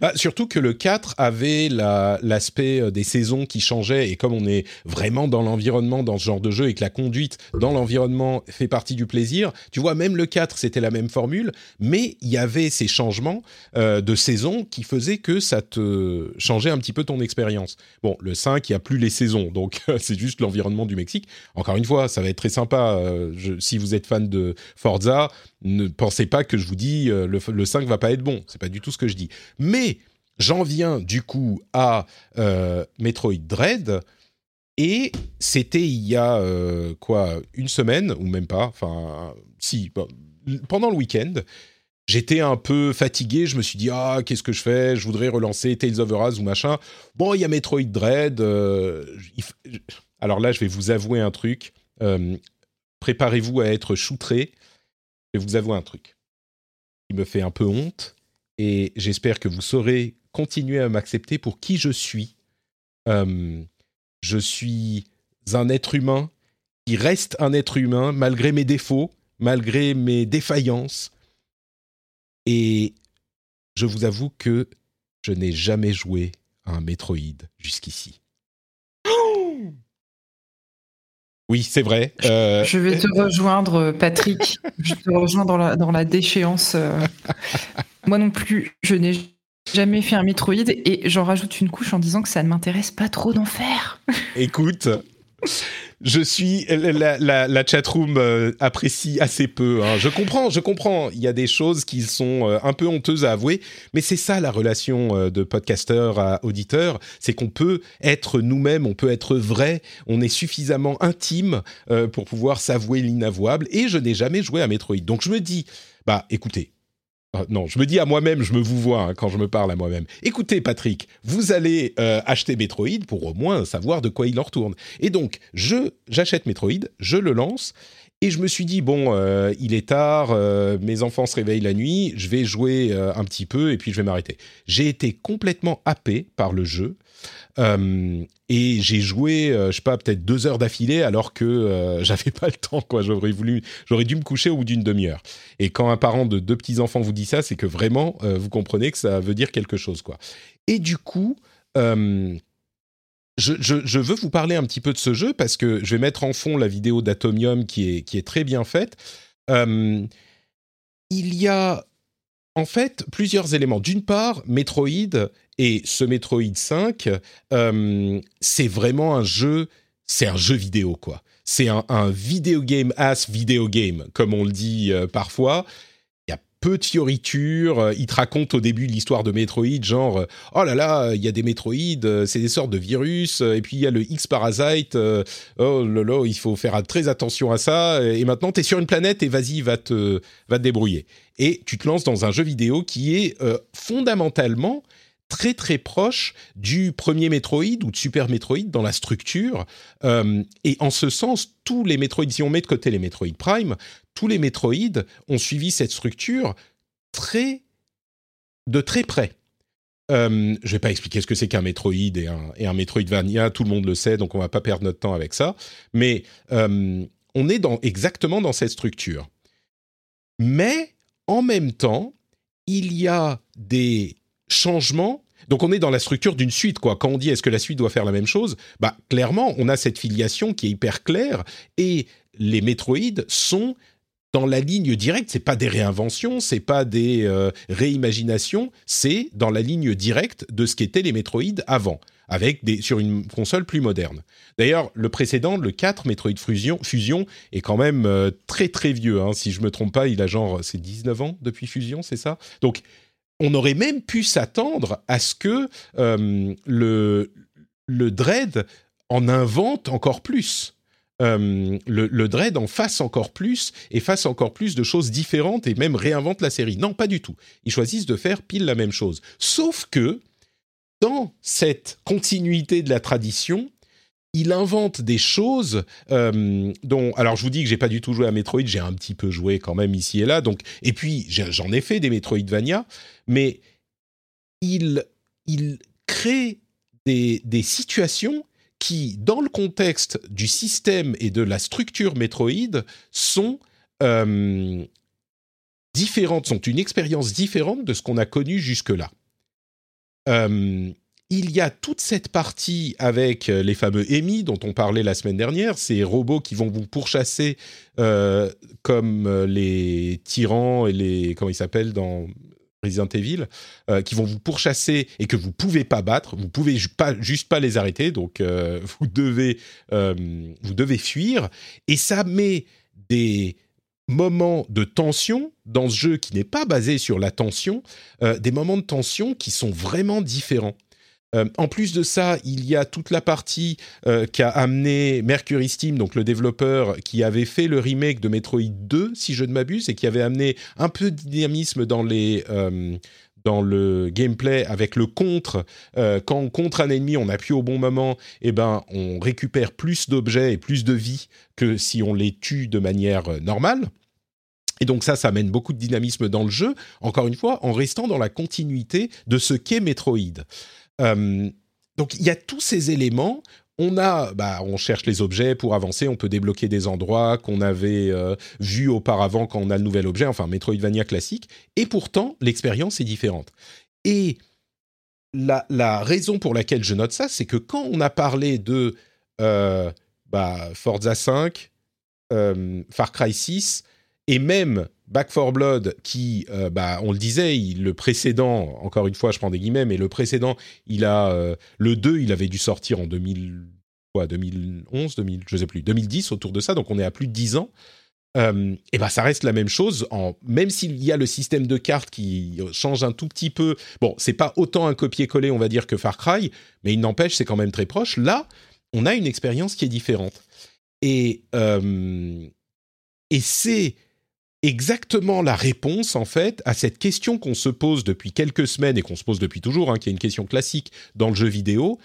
Bah, surtout que le 4 avait l'aspect euh, des saisons qui changeaient, et comme on est vraiment dans l'environnement dans ce genre de jeu, et que la conduite dans l'environnement fait partie du plaisir, tu vois, même le 4, c'était la même formule, mais il y avait ces changements euh, de saison qui faisaient que ça te changeait un petit peu ton expérience. Bon, le 5, il n'y a plus les saisons, donc c'est juste l'environnement du Mexique. Encore une fois, ça va être très sympa. Euh, si vous êtes fan de Forza, ne pensez pas que je vous dis le, le 5 va pas être bon. C'est pas du tout ce que je dis. Mais j'en viens du coup à euh, Metroid Dread. Et c'était il y a euh, quoi une semaine ou même pas, enfin si pendant le week-end, j'étais un peu fatigué. Je me suis dit ah qu'est-ce que je fais? Je voudrais relancer Tales of Arise ou machin. Bon il y a Metroid Dread. Euh, alors là je vais vous avouer un truc. Préparez-vous à être choutré. Je vais vous avouer un truc. Il me fait un peu honte et j'espère que vous saurez continuer à m'accepter pour qui je suis. Euh, je suis un être humain qui reste un être humain malgré mes défauts, malgré mes défaillances. Et je vous avoue que je n'ai jamais joué à un Metroid jusqu'ici. Oui, c'est vrai. Euh, je vais te rejoindre, Patrick. je te rejoins dans la, dans la déchéance. Euh. Moi non plus, je n'ai jamais fait un Metroid et j'en rajoute une couche en disant que ça ne m'intéresse pas trop d'en faire. Écoute, je suis la, la, la chatroom euh, apprécie assez peu. Hein. Je comprends, je comprends. Il y a des choses qui sont euh, un peu honteuses à avouer, mais c'est ça la relation euh, de podcasteur à auditeur, c'est qu'on peut être nous-mêmes, on peut être vrai, on est suffisamment intime pour pouvoir s'avouer l'inavouable. Et je n'ai jamais joué à Metroid, donc je me dis, bah écoutez, ah, non, je me dis à moi-même, je me vous vois hein, quand je me parle à moi-même. Écoutez, Patrick, vous allez euh, acheter Metroid pour au moins savoir de quoi il en retourne. Et donc, je j'achète Metroid, je le lance. Et je me suis dit, bon, euh, il est tard, euh, mes enfants se réveillent la nuit, je vais jouer un petit peu et puis je vais m'arrêter. J'ai été complètement happé par le jeu. Euh, et j'ai joué, euh, je sais pas, peut-être deux heures d'affilée alors que euh, j'avais pas le temps. Quoi, j'aurais voulu, j'aurais dû me coucher au bout d'une demi-heure. Et quand un parent de deux petits enfants vous dit ça, c'est que vraiment vous comprenez que ça veut dire quelque chose, quoi. Et du coup. Je, veux vous parler un petit peu de ce jeu parce que je vais mettre en fond la vidéo d'Atomium qui est, très bien faite. il y a en fait plusieurs éléments. D'une part, Metroid et ce Metroid 5, euh, c'est vraiment un jeu, c'est un jeu vidéo quoi. C'est un, un video game as video game, comme on le dit euh, parfois. Peu de fioritures. Il te raconte au début l'histoire de Metroid, genre oh là là, il y a des Metroid, c'est des sortes de virus, et puis il y a le X parasite. oh là là, il faut faire très attention à ça. Et maintenant, tu es sur une planète et vas-y, va te va te débrouiller. Et tu te lances dans un jeu vidéo qui est euh, fondamentalement très très proche du premier Metroid ou de Super Metroid dans la structure. Euh, et en ce sens, tous les Metroid, si on met de côté les Metroid Prime, tous les Metroid ont suivi cette structure très de très près. Euh, je vais pas expliquer ce que c'est qu'un Metroid et un, et un tout le monde le sait, donc on va pas perdre notre temps avec ça. Mais euh, on est exactement dans cette structure. Mais en même temps, il y a des changements. Donc on est dans la structure d'une suite, quoi. Quand on dit est-ce que la suite doit faire la même chose, bah clairement on a cette filiation qui est hyper claire et les Metroid sont dans la ligne directe. C'est pas des réinventions, c'est pas des euh, réimaginations, c'est dans la ligne directe de ce qu'étaient les Metroid avant, avec des sur une console plus moderne. D'ailleurs, le précédent, le 4 Metroid Fusion, Fusion est quand même euh, très très vieux. Hein. Si je me trompe pas, il a genre c'est 19 ans depuis Fusion, c'est ça? Donc on aurait même pu s'attendre à ce que euh, le le Dread en invente encore plus. Euh, le, Dread en fasse encore plus et fasse encore plus de choses différentes et même réinvente la série. Non, pas du tout. Ils choisissent de faire pile la même chose. Sauf que, dans cette continuité de la tradition, il invente des choses euh, dont alors je vous dis que j'ai pas du tout joué à Metroid, j'ai un petit peu joué quand même ici et là. Donc et puis j'en ai fait des Metroidvania, mais il crée des situations qui, dans le contexte du système et de la structure Metroid, sont euh, différentes, sont une expérience différente de ce qu'on a connu jusque-là. Euh, il y a toute cette partie avec euh, les fameux EMI dont on parlait la semaine dernière, ces robots qui vont vous pourchasser comme les tyrans et les comment ils s'appellent dans Resident euh, qui vont vous pourchasser et que vous pouvez pas battre, vous pouvez pas, juste pas les arrêter, donc euh, vous devez euh, vous devez fuir. Et ça met des moments de tension dans ce jeu qui n'est pas basé sur la tension, des moments de tension qui sont vraiment différents. Euh, en plus de ça, il y a toute la partie euh, qu'a amené Mercury Steam, donc le développeur qui avait fait le remake de Metroid 2, si je ne m'abuse, et qui avait amené un peu de dynamisme dans les euh, dans le gameplay avec le contre. quand on contre un ennemi, on appuie au bon moment, eh ben on récupère plus d'objets et plus de vie que si on les tue de manière normale. Et donc ça, ça amène beaucoup de dynamisme dans le jeu, encore une fois, en restant dans la continuité de ce qu'est Metroid. Euh, donc il y a tous ces éléments. On a, bah, on cherche les objets pour avancer. On peut débloquer des endroits qu'on avait euh, vus auparavant quand on a le nouvel objet. Enfin, Metroidvania classique. Et pourtant, l'expérience est différente. Et la, raison pour laquelle je note ça, c'est que quand on a parlé de euh, bah, Forza 5, Far Cry 6 et même Back 4 Blood, qui, euh, bah, on le disait, le précédent, encore une fois, je prends des guillemets, mais le précédent, il a euh, le 2, il avait dû sortir en 2000, quoi, 2011, 2000, je sais plus, 2010 autour de ça, donc on est à plus de 10 ans. Euh, et bah ça reste la même chose, en, même s'il y a le système de cartes qui change un tout petit peu. Bon, c'est pas autant un copier-coller, on va dire, que Far Cry, mais il n'empêche, c'est quand même très proche. Là, on a une expérience qui est différente. Et, et c'est exactement la réponse en fait à cette question qu'on se pose depuis quelques semaines et qu'on se pose depuis toujours, hein, qui est une question classique dans le jeu vidéo.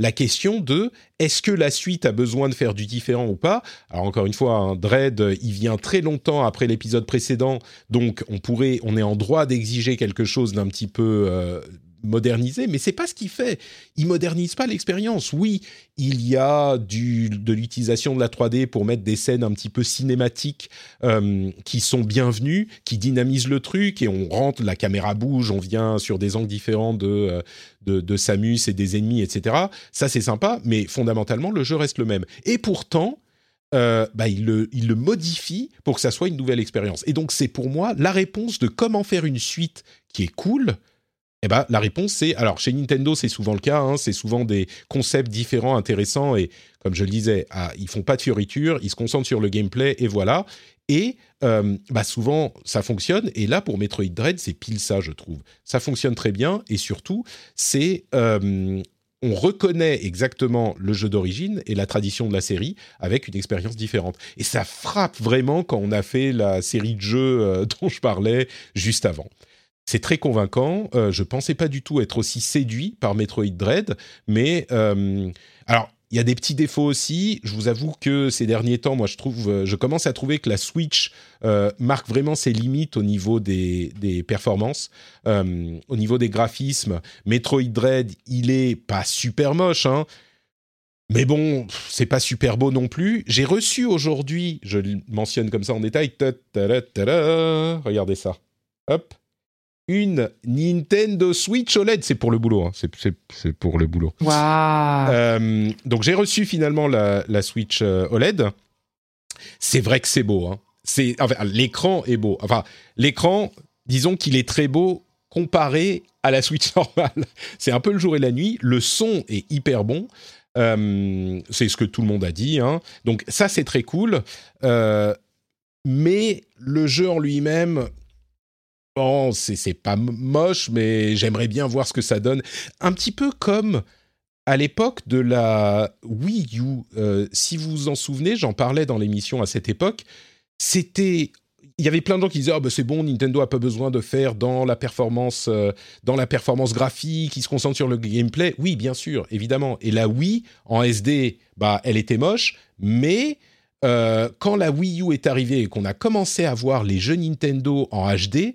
La question de est-ce que la suite a besoin de faire du différent ou pas? Alors encore une fois, un Dread, il vient très longtemps après l'épisode précédent, donc on pourrait, on est en droit d'exiger quelque chose d'un petit peu euh, moderniser, mais c'est pas ce qu'il fait. Il modernise pas l'expérience. Oui, il y a de l'utilisation de la 3D pour mettre des scènes un petit peu cinématiques euh, qui sont bienvenues, qui dynamisent le truc et on rentre, la caméra bouge, on vient sur des angles différents de, euh, de Samus et des ennemis, etc. Ça c'est sympa, mais fondamentalement le jeu reste le même. Et pourtant, euh, bah, il, le, il, le, modifie pour que ça soit une nouvelle expérience. Et donc c'est pour moi la réponse de comment faire une suite qui est cool, eh ben, la réponse c'est alors chez Nintendo c'est souvent le cas, hein, c'est souvent des concepts différents, intéressants et comme je le disais, ah, ils font pas de fioritures, ils se concentrent sur le gameplay et voilà. Et euh, bah souvent ça fonctionne et là pour Metroid Dread c'est pile ça je trouve. Ça fonctionne très bien et surtout c'est euh, on reconnaît exactement le jeu d'origine et la tradition de la série avec une expérience différente. Et ça frappe vraiment quand on a fait la série de jeux euh, dont je parlais juste avant. C'est très convaincant. Euh, je pensais pas du tout être aussi séduit par Metroid Dread, mais euh, alors il y a des petits défauts aussi. Je vous avoue que ces derniers temps, moi, je trouve, euh, je commence à trouver que la Switch marque vraiment ses limites au niveau des, performances, au niveau des graphismes. Metroid Dread, il est pas super moche, hein. Mais bon, c'est pas super beau non plus. J'ai reçu aujourd'hui, je le mentionne comme ça en détail, regardez ça. hop, une Nintendo Switch OLED. C'est pour le boulot, hein. c'est pour le boulot. Waouh donc j'ai reçu finalement la, la Switch OLED. C'est vrai que c'est beau. Hein. C'est enfin, l'écran est beau. Enfin, l'écran, disons qu'il est très beau comparé à la Switch normale. C'est un peu le jour et la nuit. Le son est hyper bon. Euh, c'est ce que tout le monde a dit. Hein. Donc ça, c'est très cool. Euh, mais le jeu en lui-même, bon, c'est pas moche, mais j'aimerais bien voir ce que ça donne. Un petit peu comme à l'époque de la Wii U. Euh, si vous vous en souvenez, j'en parlais dans l'émission à cette époque. C'était il y avait plein de gens qui disaient oh, c'est bon Nintendo a pas besoin de faire dans la performance euh, dans la performance graphique, ils se concentrent sur le gameplay. Oui, bien sûr, évidemment. Et la Wii en SD, bah elle était moche, mais euh, quand la Wii U est arrivée et qu'on a commencé à voir les jeux Nintendo en HD,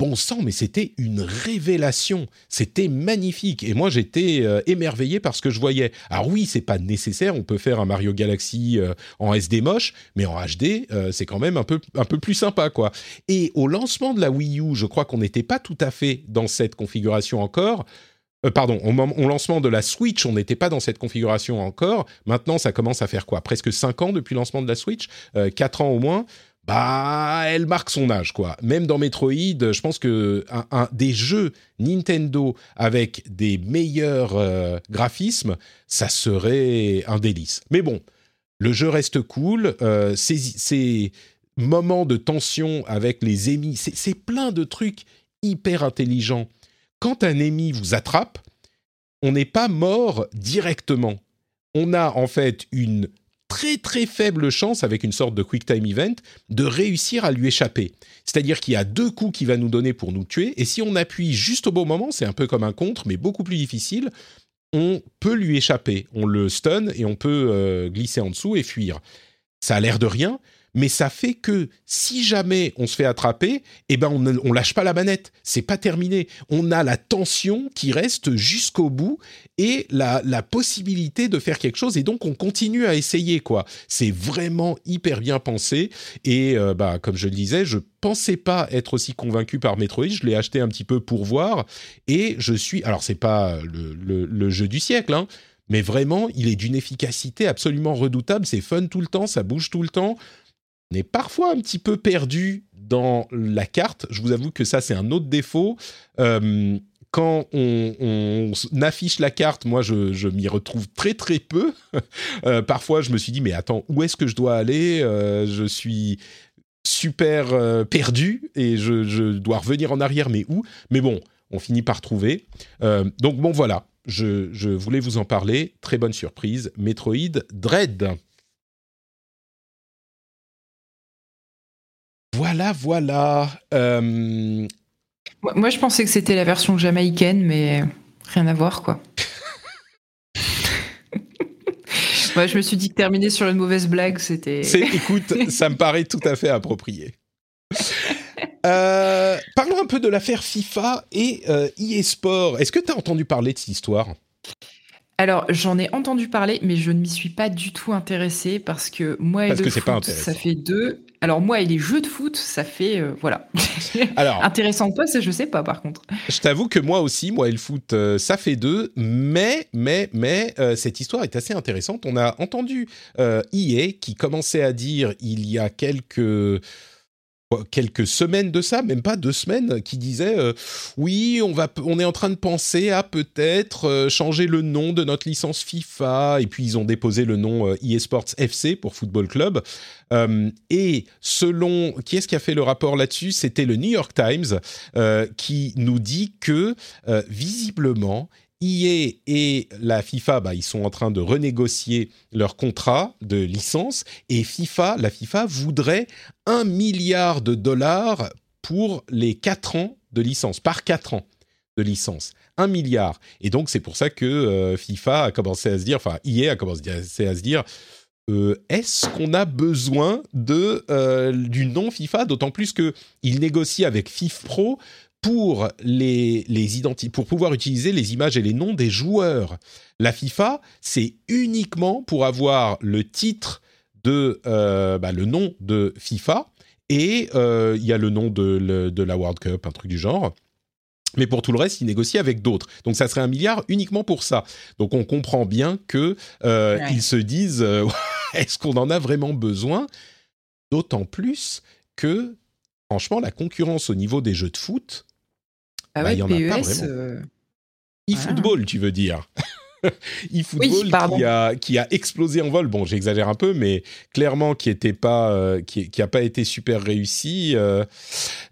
bon sang, mais c'était une révélation. C'était magnifique. Et moi, j'étais euh, émerveillé par ce que je voyais. Alors oui, c'est pas nécessaire. On peut faire un Mario Galaxy euh, en SD moche, mais en HD, euh, c'est quand même un peu, un peu plus sympa, quoi. Et au lancement de la Wii U, je crois qu'on n'était pas tout à fait dans cette configuration encore. pardon, au, au, lancement de la Switch, on n'était pas dans cette configuration encore. Maintenant, ça commence à faire quoi? Presque 5 ans depuis le lancement de la Switch? 4 ans au moins? Bah, elle marque son âge, quoi. Même dans Metroid, je pense que un, des jeux Nintendo avec des meilleurs euh, graphismes, ça serait un délice. Mais bon, le jeu reste cool. Euh, ces, moments de tension avec les ennemis, c'est plein de trucs hyper intelligents. Quand un ennemi vous attrape, on n'est pas mort directement. On a en fait une très très faible chance, avec une sorte de quick time event, de réussir à lui échapper. C'est-à-dire qu'il y a deux coups qu'il va nous donner pour nous tuer, et si on appuie juste au bon moment, c'est un peu comme un contre, mais beaucoup plus difficile, on peut lui échapper. On le stun et on peut euh, glisser en dessous et fuir. Ça a l'air de rien, mais ça fait que si jamais on se fait attraper, eh ben on, on lâche pas la manette, c'est pas terminé. On a la tension qui reste jusqu'au bout et la, possibilité de faire quelque chose et donc on continue à essayer quoi. C'est vraiment hyper bien pensé et euh, bah comme je le disais, je pensais pas être aussi convaincu par Metroid, je l'ai acheté un petit peu pour voir et je suis alors c'est pas le, le, le, jeu du siècle hein, mais vraiment, il est d'une efficacité absolument redoutable. C'est fun tout le temps, ça bouge tout le temps on est parfois un petit peu perdu dans la carte. Je vous avoue que ça, c'est un autre défaut. Euh, quand on, affiche la carte, moi, je, m'y retrouve très très peu. Euh, parfois, je me suis dit, mais attends, où est-ce que je dois aller? Euh, Je suis super perdu et je, dois revenir en arrière, mais où? Mais bon, on finit par trouver. donc bon, voilà, je, je voulais vous en parler. Très bonne surprise. Metroid Dread. Voilà, voilà. Euh, moi, je pensais que c'était la version jamaïcaine, mais rien à voir, quoi. Moi, je me suis dit que terminer sur une mauvaise blague, c'était. Écoute, ça me paraît tout à fait approprié. Euh, parlons un peu de l'affaire FIFA et euh, eSport. Est-ce que tu as entendu parler de cette histoire? Alors, j'en ai entendu parler, mais je ne m'y suis pas du tout intéressée parce que moi et foot, ça fait deux. Alors moi et les jeux de foot, ça fait euh, voilà. Alors intéressant pas, ça je sais pas par contre. Je t'avoue que moi aussi, moi et le foot, euh, ça fait deux. Mais mais mais euh, cette histoire est assez intéressante. On a entendu EA qui commençait à dire il y a quelques quelques semaines de ça, même pas deux semaines, qui disait euh, oui, on va, on est en train de penser à peut-être euh, changer le nom de notre licence FIFA. Et puis ils ont déposé le nom euh, eSports FC pour Football Club. et selon qui est-ce qui a fait le rapport là-dessus? C'était le New York Times qui nous dit que visiblement EA et la FIFA, bah, ils sont en train de renégocier leur contrat de licence et FIFA, la FIFA voudrait un milliard de dollars pour les quatre ans de licence, par quatre ans de licence. Un milliard. Et donc, c'est pour ça que euh, FIFA a commencé à se dire, enfin, EA a commencé à se dire, euh, est-ce qu'on a besoin de, euh, du nom FIFA? D'autant plus qu'il négocie avec FIFPro pour les, les pour pouvoir utiliser les images et les noms des joueurs. La FIFA, c'est uniquement pour avoir le titre de euh, bah, le nom de FIFA et il y a le nom de, de la World Cup, un truc du genre. Mais pour tout le reste, ils négocient avec d'autres. Donc ça serait un milliard uniquement pour ça. Donc on comprend bien que euh, ils se disent euh, est-ce qu'on en a vraiment besoin? D'autant plus que franchement la concurrence au niveau des jeux de foot, ah bah, y en a pas vraiment. Euh, e-football, tu veux dire eFootball qui, a, qui a explosé en vol. Bon, j'exagère un peu, mais clairement qui était pas, euh, qui, qui a pas été super réussi. Euh,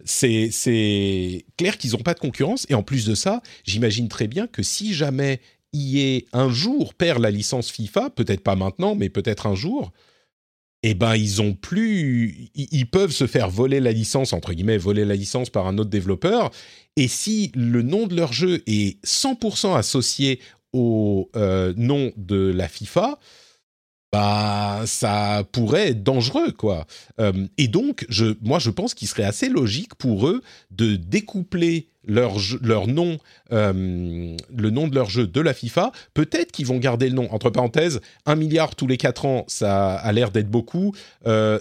c'est c'est clair qu'ils n'ont pas de concurrence. Et en plus de ça, j'imagine très bien que si jamais EA un jour perd la licence FIFA, peut-être pas maintenant, mais peut-être un jour, eh ben ils ont plus, ils peuvent se faire voler la licence entre guillemets, voler la licence par un autre développeur. Et si le nom de leur jeu est 100% associé au euh, nom de la FIFA, bah ça pourrait être dangereux quoi. Euh, et donc je, moi je pense qu'il serait assez logique pour eux de découpler leur, leur nom, euh, le nom de leur jeu de la FIFA. Peut-être qu'ils vont garder le nom. Entre parenthèses, un milliard tous les quatre ans, ça a l'air d'être beaucoup.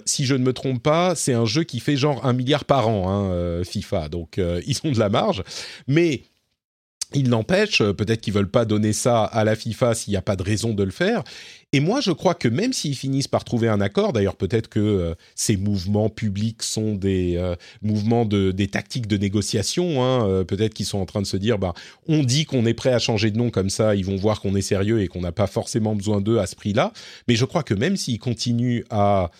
si je ne me trompe pas, c'est un jeu qui fait genre un milliard par an, hein, FIFA. Donc ils ont de la marge. Mais il n'empêche, euh, peut-être qu'ils veulent pas donner ça à la FIFA s'il n'y a pas de raison de le faire. Et moi, je crois que même s'ils finissent par trouver un accord, d'ailleurs peut-être que euh, ces mouvements publics sont des euh, mouvements de des tactiques de négociation. Hein, peut-être qu'ils sont en train de se dire, bah, on dit qu'on est prêt à changer de nom comme ça, ils vont voir qu'on est sérieux et qu'on n'a pas forcément besoin d'eux à ce prix-là. Mais je crois que même s'ils continuent à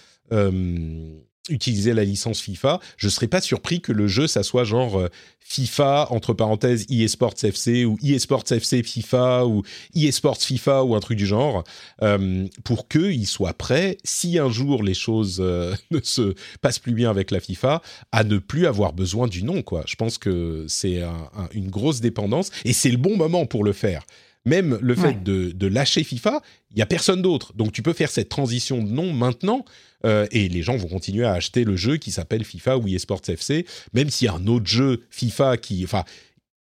utiliser la licence FIFA, je serais pas surpris que le jeu ça soit genre euh, FIFA entre parenthèses eSports FC ou eSports FC FIFA ou eSports FIFA ou un truc du genre euh, pour qu'il soit prêt si un jour les choses euh, ne se passent plus bien avec la FIFA à ne plus avoir besoin du nom quoi. Je pense que c'est une grosse dépendance et c'est le bon moment pour le faire. Même le fait de, de, lâcher FIFA, il y a personne d'autre. Donc tu peux faire cette transition de nom maintenant euh, et les gens vont continuer à acheter le jeu qui s'appelle FIFA ou eSports FC, même s'il y a un autre jeu FIFA qui, enfin,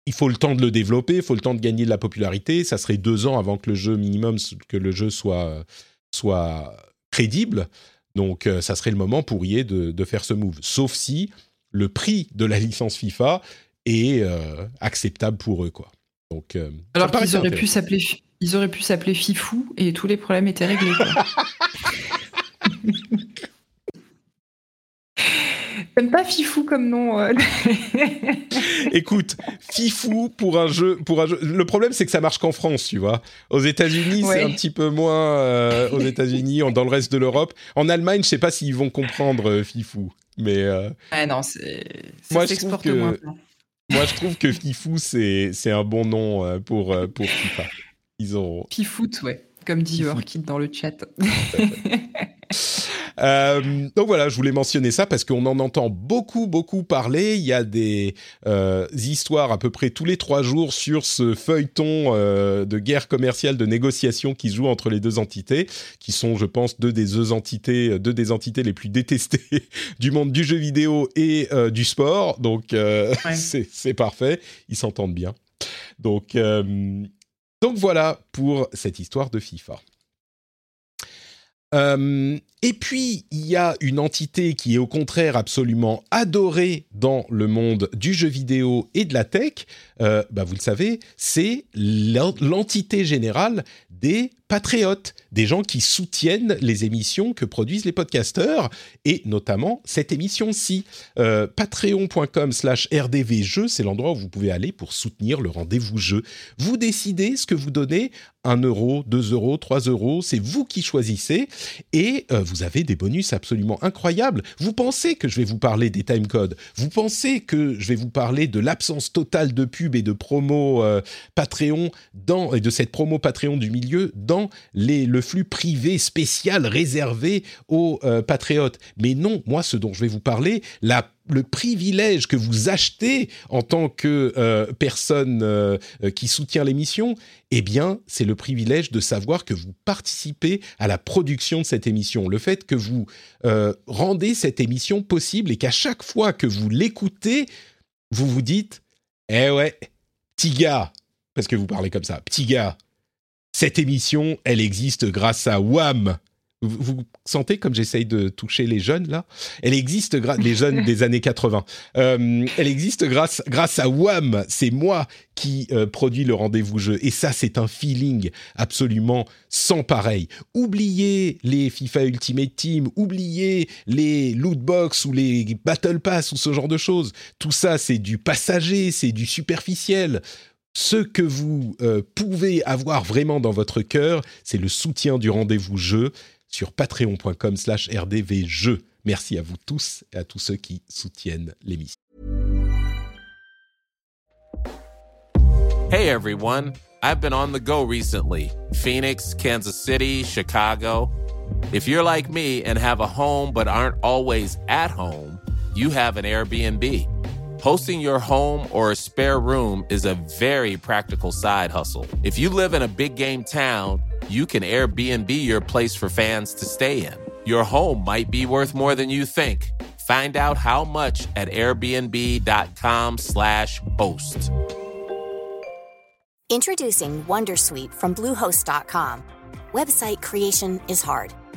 il faut le temps de le développer, il faut le temps de gagner de la popularité. Ça serait deux ans avant que le jeu minimum, que le jeu soit soit crédible. Donc, euh, ça serait le moment pour EA de, de, faire ce move. Sauf si le prix de la licence FIFA est euh, acceptable pour eux, quoi. Donc, alors qu'ils auraient pu s'appeler, ils auraient pu s'appeler Fifou et tous les problèmes étaient réglés. J'aime pas Fifou comme nom. Euh. Écoute, Fifou pour un jeu, pour un jeu. Le problème, c'est que ça marche qu'en France, tu vois. Aux États-Unis, c'est un petit peu moins. Euh, aux États-Unis, dans le reste de l'Europe. En Allemagne, je sais pas s'ils vont comprendre euh, Fifou, mais. Ah non, c'est. Moi, je trouve que. Moi, je trouve que Fifou, c'est un bon nom pour pour FIFA. Ils ont. Fifoot, ouais, comme dit Orchid dans le chat. Euh, donc voilà, je voulais mentionner ça parce qu'on en entend beaucoup, beaucoup parler. Il y a des euh, histoires à peu près tous les trois jours sur ce feuilleton euh, de guerre commerciale, de négociation qui se joue entre les deux entités, qui sont, je pense, deux des deux entités, deux des entités les plus détestées du monde du jeu vidéo et du sport. Donc c'est parfait, ils s'entendent bien. Donc donc voilà pour cette histoire de FIFA. Euh, et puis, il y a une entité qui est au contraire absolument adorée dans le monde du jeu vidéo et de la tech. Euh, bah vous le savez, c'est l'entité générale des patriotes, des gens qui soutiennent les émissions que produisent les podcasteurs, et notamment cette émission-ci. Euh, Patreon.com slash rdvjeux, c'est l'endroit où vous pouvez aller pour soutenir le rendez-vous jeu. Vous décidez ce que vous donnez, 1 euro, 2 euros, 3 euros, c'est vous qui choisissez, et euh, vous avez des bonus absolument incroyables. Vous pensez que je vais vous parler des timecodes, vous pensez que je vais vous parler de l'absence totale de pub et de promo euh, Patreon, dans, et de cette promo Patreon du milieu dans le flux privé spécial réservé aux euh, patriotes. Mais non, moi, ce dont je vais vous parler, le privilège que vous achetez en tant que euh, personne euh, qui soutient l'émission, eh bien, c'est le privilège de savoir que vous participez à la production de cette émission. Le fait que vous rendez cette émission possible et qu'à chaque fois que vous l'écoutez, vous vous dites, eh ouais, petit gars, parce que vous parlez comme ça, petit gars, cette émission, elle existe grâce à WAM. vous, sentez comme j'essaye de toucher les jeunes là? Elle existe, les jeunes des années 80. Euh, elle existe grâce, grâce à WAM. C'est moi qui euh, produit le rendez-vous jeu. Et ça, c'est un feeling absolument sans pareil. Oubliez les FIFA Ultimate Team, oubliez les loot box ou les battle pass ou ce genre de choses. Tout ça, c'est du passager, c'est du superficiel ce que vous euh, pouvez avoir vraiment dans votre cœur, c'est le soutien du rendez-vous jeu sur patreon.com slash rdvjeux. Merci à vous tous et à tous ceux qui soutiennent l'émission. Hey everyone, I've been on the go recently. Phoenix, Kansas City, Chicago. If you're like me and have a home but aren't always at home, you have an Airbnb. Hosting your home or a spare room is a very practical side hustle. If you live in a big game town, you can Airbnb your place for fans to stay in. Your home might be worth more than you think. Find out how much at airbnb.com/slash host. Introducing Wondersuite from Bluehost.com. Website creation is hard.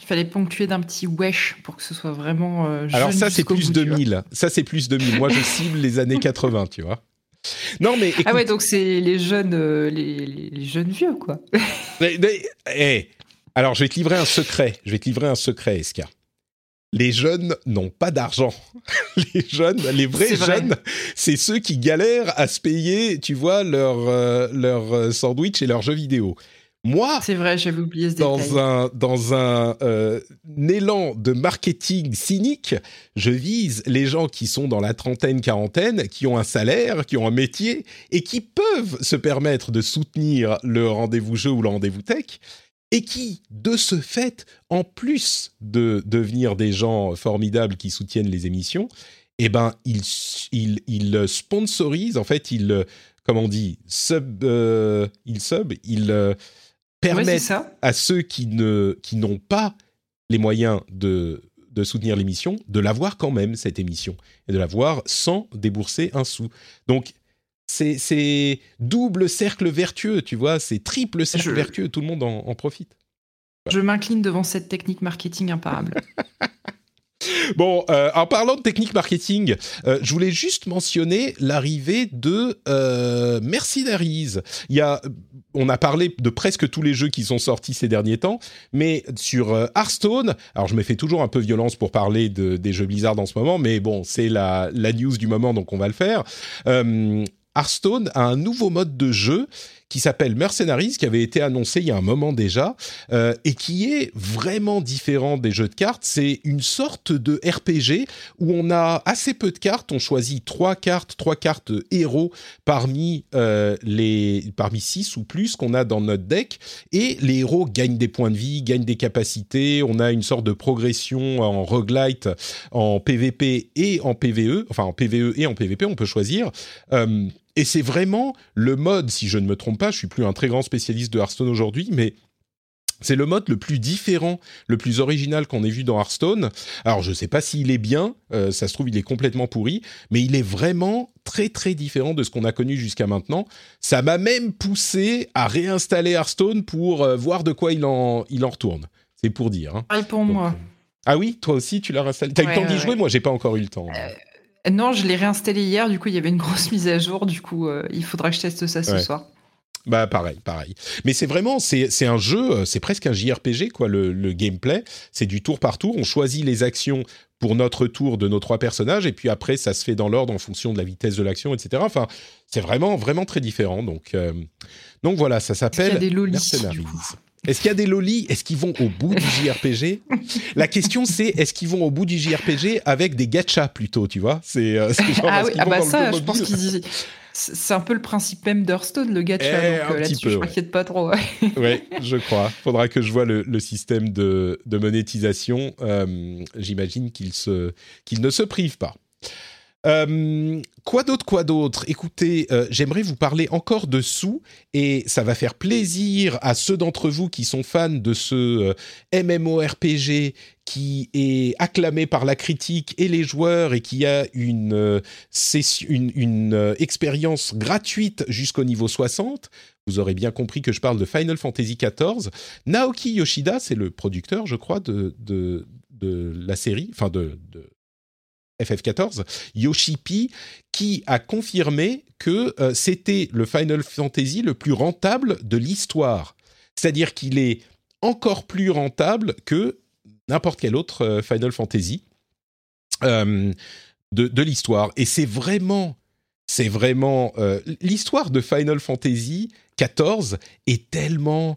Il fallait ponctuer d'un petit wesh pour que ce soit vraiment. Euh, Alors ça c'est plus 2000. Ça c'est plus 2000. Moi je cible les années 80, tu vois. Non mais ah ouais donc c'est les jeunes euh, les, les, jeunes vieux quoi. mais, mais, alors je vais te livrer un secret. Je vais te livrer un secret, Eska. Les jeunes n'ont pas d'argent. les jeunes, les vrais jeunes, c'est ceux qui galèrent à se payer, tu vois, leur, euh, leur euh, sandwich et leurs jeux vidéo. Moi, c'est vrai, j'avais oublié ce dans détail. un dans un euh, élan de marketing cynique, je vise les gens qui sont dans la trentaine, quarantaine, qui ont un salaire, qui ont un métier et qui peuvent se permettre de soutenir le rendez-vous jeu ou le rendez-vous tech et qui, de ce fait, en plus de devenir des gens formidables qui soutiennent les émissions, eh ben, ils, ils, ils sponsorisent, en fait, ils, comment on dit, sub, euh, ils sub, ils permettent Ouais, à ceux qui ne qui n'ont pas les moyens de de soutenir l'émission, de l'avoir quand même cette émission et de l'avoir sans débourser un sou. Donc c'est c'est double cercle vertueux, tu vois, c'est triple cercle Je- vertueux, tout le monde en, en profite. Je m'incline devant cette technique marketing imparable. Bon, euh, en parlant de technique marketing, euh, je voulais juste mentionner l'arrivée de euh, Mercenaries. Il y a, on a parlé de presque tous les jeux qui sont sortis ces derniers temps, mais sur euh, Hearthstone, alors je me fais toujours un peu violence pour parler de, des jeux Blizzard en ce moment, mais bon, c'est la, la news du moment, donc on va le faire. Hearthstone a un nouveau mode de jeu qui s'appelle Mercenaries, qui avait été annoncé il y a un moment déjà, euh, et qui est vraiment différent des jeux de cartes. C'est une sorte de RPG où on a assez peu de cartes. On choisit trois cartes, trois cartes héros parmi euh, les parmi six ou plus qu'on a dans notre deck, et les héros gagnent des points de vie, gagnent des capacités. On a une sorte de progression en roguelite, en PVP et en PVE, enfin en PVE et en PVP, on peut choisir. Euh, et c'est vraiment le mode, si je ne me trompe pas, je suis plus un très grand spécialiste de Hearthstone aujourd'hui, mais c'est le mode le plus différent, le plus original qu'on ait vu dans Hearthstone. Alors je ne sais pas s'il est bien, euh, ça se trouve il est complètement pourri, mais il est vraiment très très différent de ce qu'on a connu jusqu'à maintenant. Ça m'a même poussé à réinstaller Hearthstone pour euh, voir de quoi il en, il en retourne. C'est pour dire. hein. Pareil pour Donc, moi. euh, Ah oui, toi aussi tu l'as réinstallé. T'as eu le temps d'y ouais, jouer? Moi j'ai pas encore eu le temps. Non, je l'ai réinstallé hier, du coup il y avait une grosse mise à jour, du coup euh, il faudra que je teste ça ce Ouais. soir. Bah pareil, pareil. Mais c'est vraiment, c'est un jeu, euh, c'est presque un JRPG quoi. Le, le gameplay, c'est du tour par tour. On choisit les actions pour notre tour de nos trois personnages et puis après ça se fait dans l'ordre en fonction de la vitesse de l'action, etc. Enfin, c'est vraiment vraiment très différent. Donc euh, donc voilà, ça s'appelle Mercenaries. Est-ce qu'il y a des lolis? Est-ce qu'ils vont au bout du JRPG La question c'est est-ce qu'ils vont au bout du JRPG avec des gachas plutôt, tu vois? C'est euh, Ah oui, ah bah ça, je pense qu'ils. C'est un peu le principe même d'Hearthstone, le gacha. Eh, donc là-dessus, je m'inquiète pas trop. Oui, je crois. Faudra que je vois le, système de, monétisation. J'imagine qu'il qu'il ne se prive pas. Euh, quoi d'autre, quoi d'autre? Écoutez, euh, j'aimerais vous parler encore de sous et ça va faire plaisir à ceux d'entre vous qui sont fans de ce euh, MMORPG qui est acclamé par la critique et les joueurs et qui a une, une, expérience gratuite jusqu'au niveau 60. Vous aurez bien compris que je parle de Final Fantasy XIV. Naoki Yoshida, c'est le producteur, je crois, de, de, la série, enfin de FF14, Yoshi qui a confirmé que euh, c'était le Final Fantasy le plus rentable de l'histoire. C'est-à-dire qu'il est encore plus rentable que n'importe quel autre euh, Final Fantasy euh, de, l'histoire. Et c'est vraiment, c'est vraiment l'histoire de Final Fantasy 14 est tellement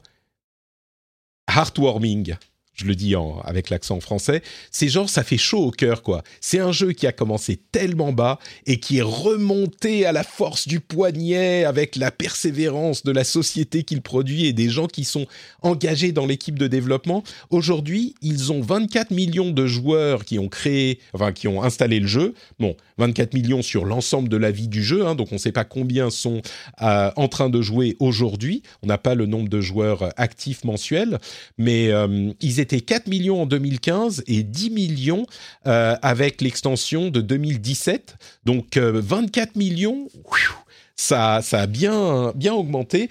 heartwarming je le dis avec l'accent français, c'est genre ça fait chaud au cœur quoi. C'est un jeu qui a commencé tellement bas et qui est remonté à la force du poignet avec la persévérance de la société qu'il produit et des gens qui sont engagés dans l'équipe de développement. Aujourd'hui, ils ont 24 millions de joueurs qui ont créé, enfin qui ont installé le jeu. Bon, 24 millions sur l'ensemble de la vie du jeu, hein, donc on ne sait pas combien sont euh, en train de jouer aujourd'hui. On n'a pas le nombre de joueurs actifs mensuels, mais euh, ils étaient 4 millions en 2015 et 10 millions euh, avec l'extension de 2017. Donc 24 millions, ça, ça a bien, bien augmenté.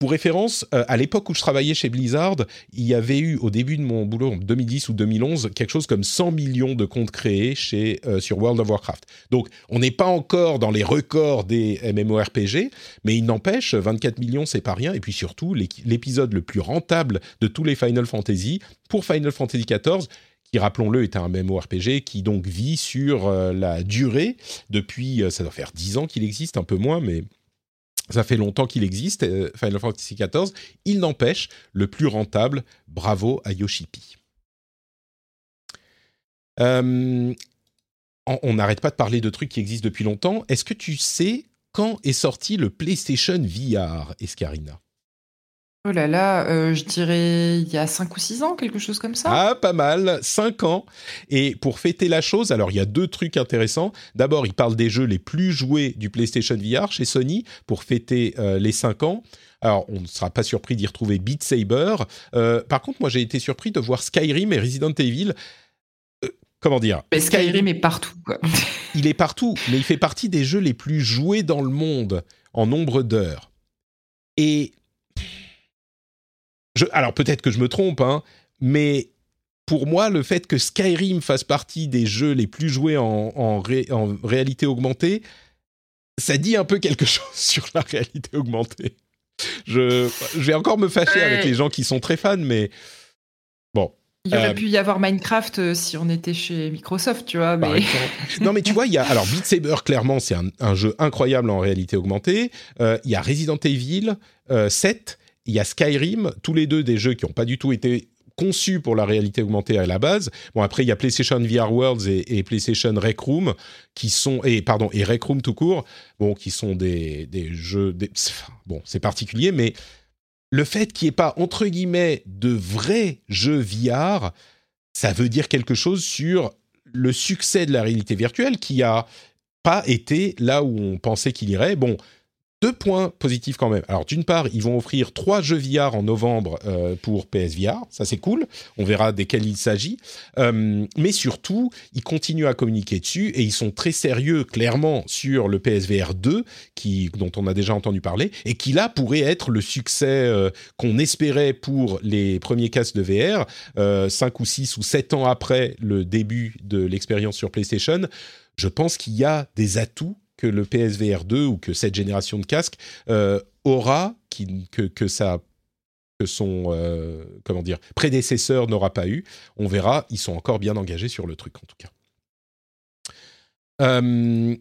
Pour référence, euh, à l'époque où je travaillais chez Blizzard, il y avait eu au début de mon boulot en 2010 ou 2011 quelque chose comme 100 millions de comptes créés chez, euh, sur World of Warcraft. Donc on n'est pas encore dans les records des MMORPG, mais il n'empêche, 24 millions c'est pas rien. Et puis surtout, l'épisode le plus rentable de tous les Final Fantasy pour Final Fantasy XIV qui, rappelons-le, est un MMORPG qui donc vit sur euh, la durée depuis, ça doit faire 10 ans qu'il existe, un peu moins, mais ça fait longtemps qu'il existe, euh, Final Fantasy XIV. Il n'empêche, le plus rentable, bravo à Yoshipi. Euh, on n'arrête pas de parler de trucs qui existent depuis longtemps. Est-ce que tu sais quand est sorti le PlayStation VR, Escarina? Oh là là, euh, je dirais il y a 5 ou 6 ans, quelque chose comme ça. Ah, pas mal, 5 ans. Et pour fêter la chose, alors il y a deux trucs intéressants. D'abord, il parle des jeux les plus joués du PlayStation VR chez Sony pour fêter euh, les 5 ans. Alors, on ne sera pas surpris d'y retrouver Beat Saber. Euh, par contre, moi, j'ai été surpris de voir Skyrim et Resident Evil. comment dire? Skyrim est partout. Quoi. il est partout, mais il fait partie des jeux les plus joués dans le monde en nombre d'heures. Et alors peut-être que je me trompe, hein, mais pour moi, le fait que Skyrim fasse partie des jeux les plus joués en, réalité augmentée, ça dit un peu quelque chose sur la réalité augmentée. Je, vais encore me fâcher avec les gens qui sont très fans, mais bon. Il aurait euh, pu y avoir Minecraft euh, si on était chez Microsoft, tu vois. Mais... non, mais tu vois, il y a alors Beat Saber clairement, c'est un, jeu incroyable en réalité augmentée. Euh, il y a Resident Evil 7 il y a Skyrim, tous les deux des jeux qui n'ont pas du tout été conçus pour la réalité augmentée à la base. Bon après il y a PlayStation VR Worlds et, PlayStation Rec Room qui sont et pardon et Rec Room tout court, bon qui sont des, jeux bon c'est particulier mais le fait qu'il n'y ait pas entre guillemets de vrais jeux VR, ça veut dire quelque chose sur le succès de la réalité virtuelle qui a pas été là où on pensait qu'il irait. Bon, deux points positifs quand même. Alors d'une part, ils vont offrir trois jeux VR en novembre euh, pour PSVR, ça c'est cool. On verra desquels il s'agit. Euh, mais surtout, ils continuent à communiquer dessus et ils sont très sérieux, clairement, sur le PSVR 2, qui, dont on a déjà entendu parler, et qui là pourrait être le succès euh, qu'on espérait pour les premiers casques de VR, cinq ou six ou sept ans après le début de l'expérience sur PlayStation. Je pense qu'il y a des atouts que le PSVR 2 ou que cette génération de casques euh, aura, qui, que, que, ça, que son euh, comment dire, prédécesseur n'aura pas eu. On verra, ils sont encore bien engagés sur le truc en tout cas. Euh,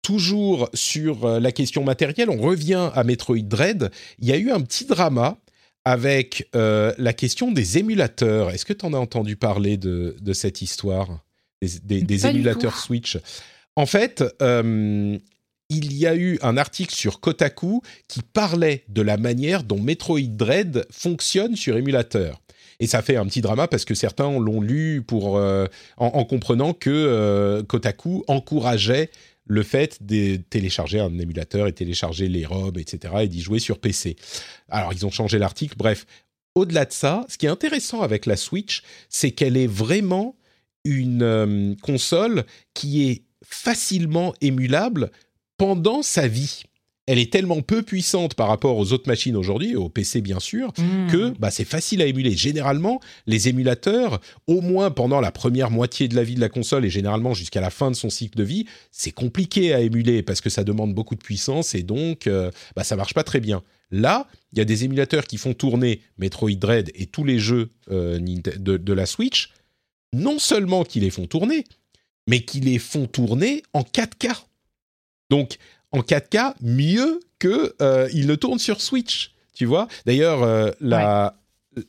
toujours sur la question matérielle, on revient à Metroid Dread. Il y a eu un petit drama avec la question des émulateurs. Est-ce que tu en as entendu parler de, de cette histoire? Des, des émulateurs Switch? En fait, euh, il y a eu un article sur Kotaku qui parlait de la manière dont Metroid Dread fonctionne sur émulateur. Et ça fait un petit drama parce que certains l'ont lu pour, euh, en, comprenant que euh, Kotaku encourageait le fait de télécharger un émulateur et télécharger les ROM, etc., et d'y jouer sur PC. Alors, ils ont changé l'article. Bref, au-delà de ça, ce qui est intéressant avec la Switch, c'est qu'elle est vraiment une console qui est facilement émulable pendant sa vie elle est tellement peu puissante par rapport aux autres machines aujourd'hui, au PC bien sûr, hmm. que bah, c'est facile à émuler. Généralement, les émulateurs, au moins pendant la première moitié de la vie de la console et généralement jusqu'à la fin de son cycle de vie, c'est compliqué à émuler parce que ça demande beaucoup de puissance et donc euh, bah, ça marche pas très bien. Là, il y a des émulateurs qui font tourner Metroid Dread et tous les jeux euh, de, de la Switch, non seulement qui les font tourner, mais qui les font tourner en 4K. Donc, en 4K mieux que euh, il le tourne sur Switch. Tu vois D'ailleurs, euh, la,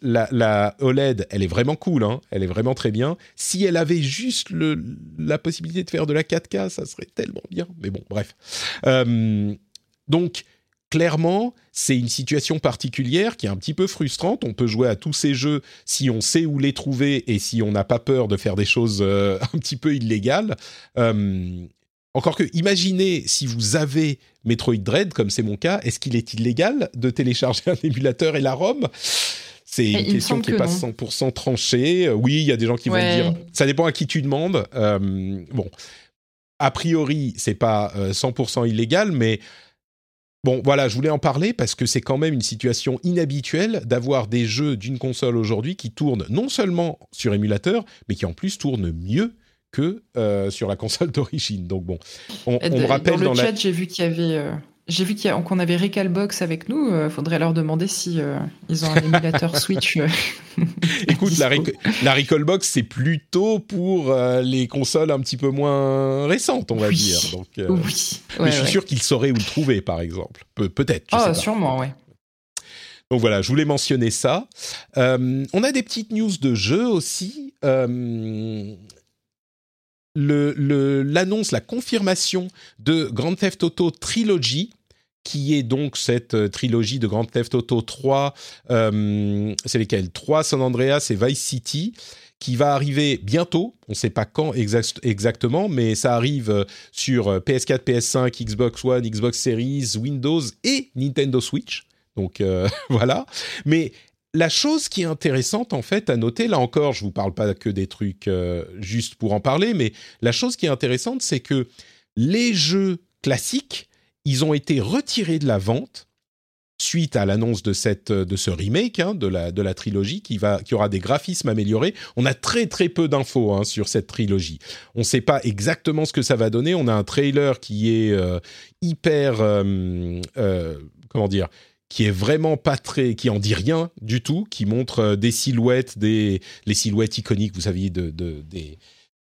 la, OLED, elle est vraiment cool, hein elle est vraiment très bien. Si elle avait juste le, la possibilité de faire de la 4K, ça serait tellement bien. Mais bon, bref. Euh, donc, clairement, c'est une situation particulière qui est un petit peu frustrante. On peut jouer à tous ces jeux si on sait où les trouver et si on n'a pas peur de faire des choses un petit peu illégales. Encore que, imaginez si vous avez Metroid Dread, comme c'est mon cas, est-ce qu'il est illégal de télécharger un émulateur et la ROM? C'est une question qui n'est pas 100% tranchée. Oui, il y a des gens qui vont dire. Ça dépend à qui tu demandes. Euh, bon, a priori, c'est pas 100% euh, illégal, mais bon, voilà, je voulais en parler parce que c'est quand même une situation inhabituelle d'avoir des jeux d'une console aujourd'hui qui tournent non seulement sur émulateur, mais qui en plus tournent mieux que euh, sur la console d'origine. Donc bon, on, me rappelle dans, le chat, j'ai vu qu'il y avait, euh, j'ai vu qu'on avait Recalbox avec nous. Il euh, faudrait leur demander si ils ont un émulateur Switch. Écoute, la, la Recalbox c'est plutôt pour les consoles un petit peu moins récentes, on va dire. Donc, oui. mais je suis sûr qu'ils sauraient où le trouver, par exemple. peut-être. Ah, sûrement, ouais. Donc voilà, je voulais mentionner ça. on a des petites news de jeux aussi l'annonce, la confirmation de Grand Theft Auto Trilogy, qui est donc cette euh, trilogie de Grand Theft Auto 3, euh, c'est lesquels? 3 San Andreas et Vice City, qui va arriver bientôt, on ne sait pas quand exactement, mais ça arrive euh, sur PS4, PS5, Xbox One, Xbox Series, Windows et Nintendo Switch. Donc voilà. Mais la chose qui est intéressante en fait à noter, là encore, je vous parle pas que des trucs juste pour en parler, mais la chose qui est intéressante, c'est que les jeux classiques, ils ont été retirés de la vente suite à l'annonce de cette de ce remake hein, de la de la trilogie qui va qui aura des graphismes améliorés. On a très très peu d'infos hein, sur cette trilogie. On ne sait pas exactement ce que ça va donner. On a un trailer qui est euh, hyper euh, comment dire qui est vraiment pas très, qui en dit rien du tout, qui montre euh, des silhouettes, des les silhouettes iconiques, vous saviez, de, des,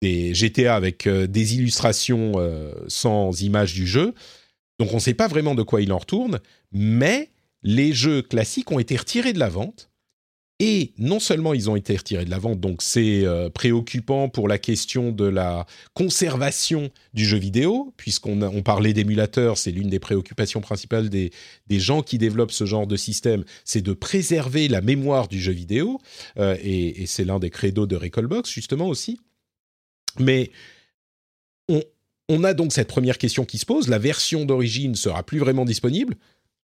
des, GTA avec euh, des illustrations euh, sans image du jeu. Donc on ne sait pas vraiment de quoi il en retourne, mais les jeux classiques ont été retirés de la vente et non seulement ils ont été retirés de la vente, donc c'est euh, préoccupant pour la question de la conservation du jeu vidéo, puisqu'on on parlait d'émulateurs, c'est l'une des préoccupations principales des, gens qui développent ce genre de système, c'est de préserver la mémoire du jeu vidéo, euh, et, et c'est l'un des credos de Recallbox justement aussi. Mais on, a donc cette première question qui se pose, la version d'origine sera plus vraiment disponible,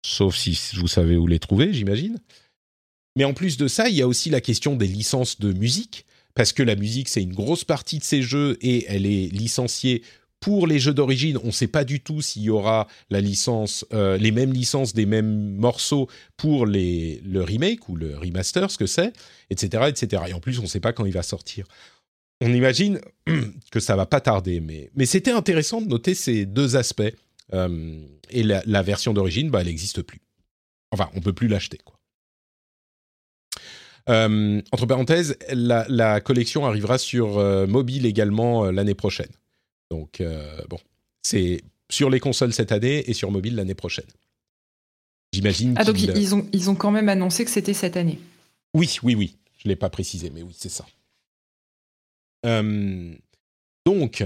sauf si vous savez où les trouver, j'imagine. Mais en plus de ça, il y a aussi la question des licences de musique, parce que la musique, c'est une grosse partie de ces jeux et elle est licenciée pour les jeux d'origine, on ne sait pas du tout s'il y aura la licence, euh, les mêmes licences des mêmes morceaux pour le remake ou le remaster, ce que c'est, etc., etc. Et en plus, on ne sait pas quand il va sortir. On imagine que ça va pas tarder, mais, mais c'était intéressant de noter ces deux aspects. Euh, et la, la version d'origine, bah, elle n'existe plus. Enfin, on peut plus l'acheter, quoi. Euh, entre parenthèses, la, collection arrivera sur euh, mobile également l'année prochaine. Donc, bon, c'est sur les consoles cette année et sur mobile l'année prochaine. J'imagine. Ah, donc ils, ont, ils ont quand même annoncé que c'était cette année. Oui, oui, oui. Je ne l'ai pas précisé, mais oui, c'est ça. Donc,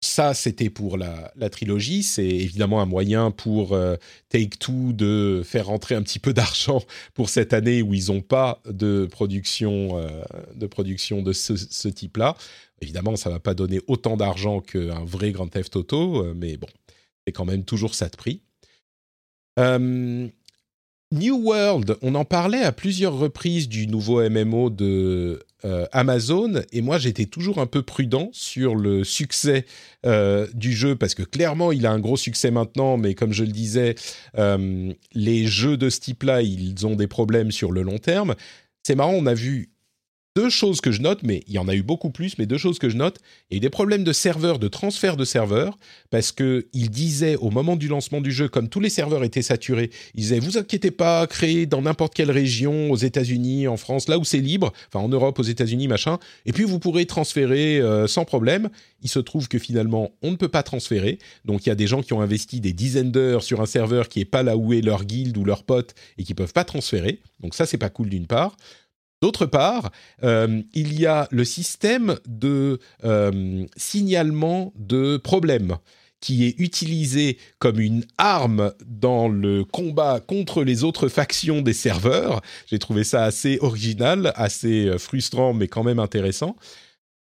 ça, c'était pour la, trilogie. C'est évidemment un moyen pour euh, Take-Two de faire rentrer un petit peu d'argent pour cette année où ils n'ont pas de production, euh, de, production de ce, type-là. Évidemment, ça ne va pas donner autant d'argent qu'un vrai Grand Theft Auto, euh, mais bon, c'est quand même toujours ça de prix. New World, on en parlait à plusieurs reprises du nouveau MMO de euh, Amazon, et moi j'étais toujours un peu prudent sur le succès euh, du jeu, parce que clairement il a un gros succès maintenant, mais comme je le disais, euh, les jeux de ce type-là, ils ont des problèmes sur le long terme. C'est marrant, on a vu deux choses que je note, mais il y en a eu beaucoup plus, mais deux choses que je note. Il y a eu des problèmes de serveurs, de transfert de serveurs, parce qu'ils disaient au moment du lancement du jeu, comme tous les serveurs étaient saturés, ils disaient vous inquiétez pas, créez dans n'importe quelle région, aux États-Unis, en France, là où c'est libre, enfin en Europe, aux États-Unis, machin, et puis vous pourrez transférer euh, sans problème. Il se trouve que finalement, on ne peut pas transférer. Donc il y a des gens qui ont investi des dizaines d'heures sur un serveur qui est pas là où est leur guilde ou leur pote et qui peuvent pas transférer. Donc ça, c'est pas cool d'une part. D'autre part, euh, il y a le système de euh, signalement de problèmes qui est utilisé comme une arme dans le combat contre les autres factions des serveurs. J'ai trouvé ça assez original, assez euh, frustrant, mais quand même intéressant.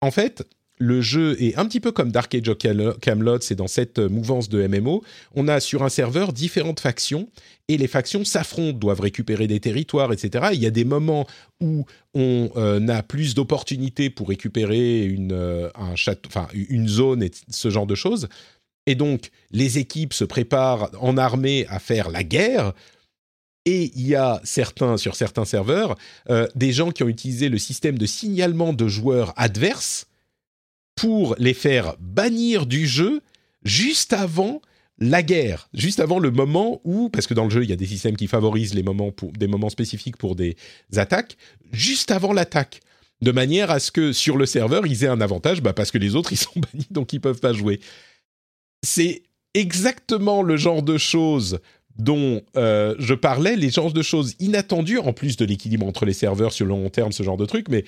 En fait, le jeu est un petit peu comme Dark Age of Camelot, c'est dans cette mouvance de MMO. On a sur un serveur différentes factions et les factions s'affrontent, doivent récupérer des territoires, etc. Il y a des moments où on euh, a plus d'opportunités pour récupérer une, euh, une zone et ce genre de choses. Et donc, les équipes se préparent en armée à faire la guerre. Et il y a certains, sur certains serveurs, euh, des gens qui ont utilisé le système de signalement de joueurs adverses pour les faire bannir du jeu juste avant la guerre, juste avant le moment où, parce que dans le jeu il y a des systèmes qui favorisent les moments pour des moments spécifiques pour des attaques, juste avant l'attaque, de manière à ce que sur le serveur ils aient un avantage, bah parce que les autres ils sont bannis donc ils peuvent pas jouer. C'est exactement le genre de choses dont euh, je parlais, les genres de choses inattendues, en plus de l'équilibre entre les serveurs sur le long terme, ce genre de truc, mais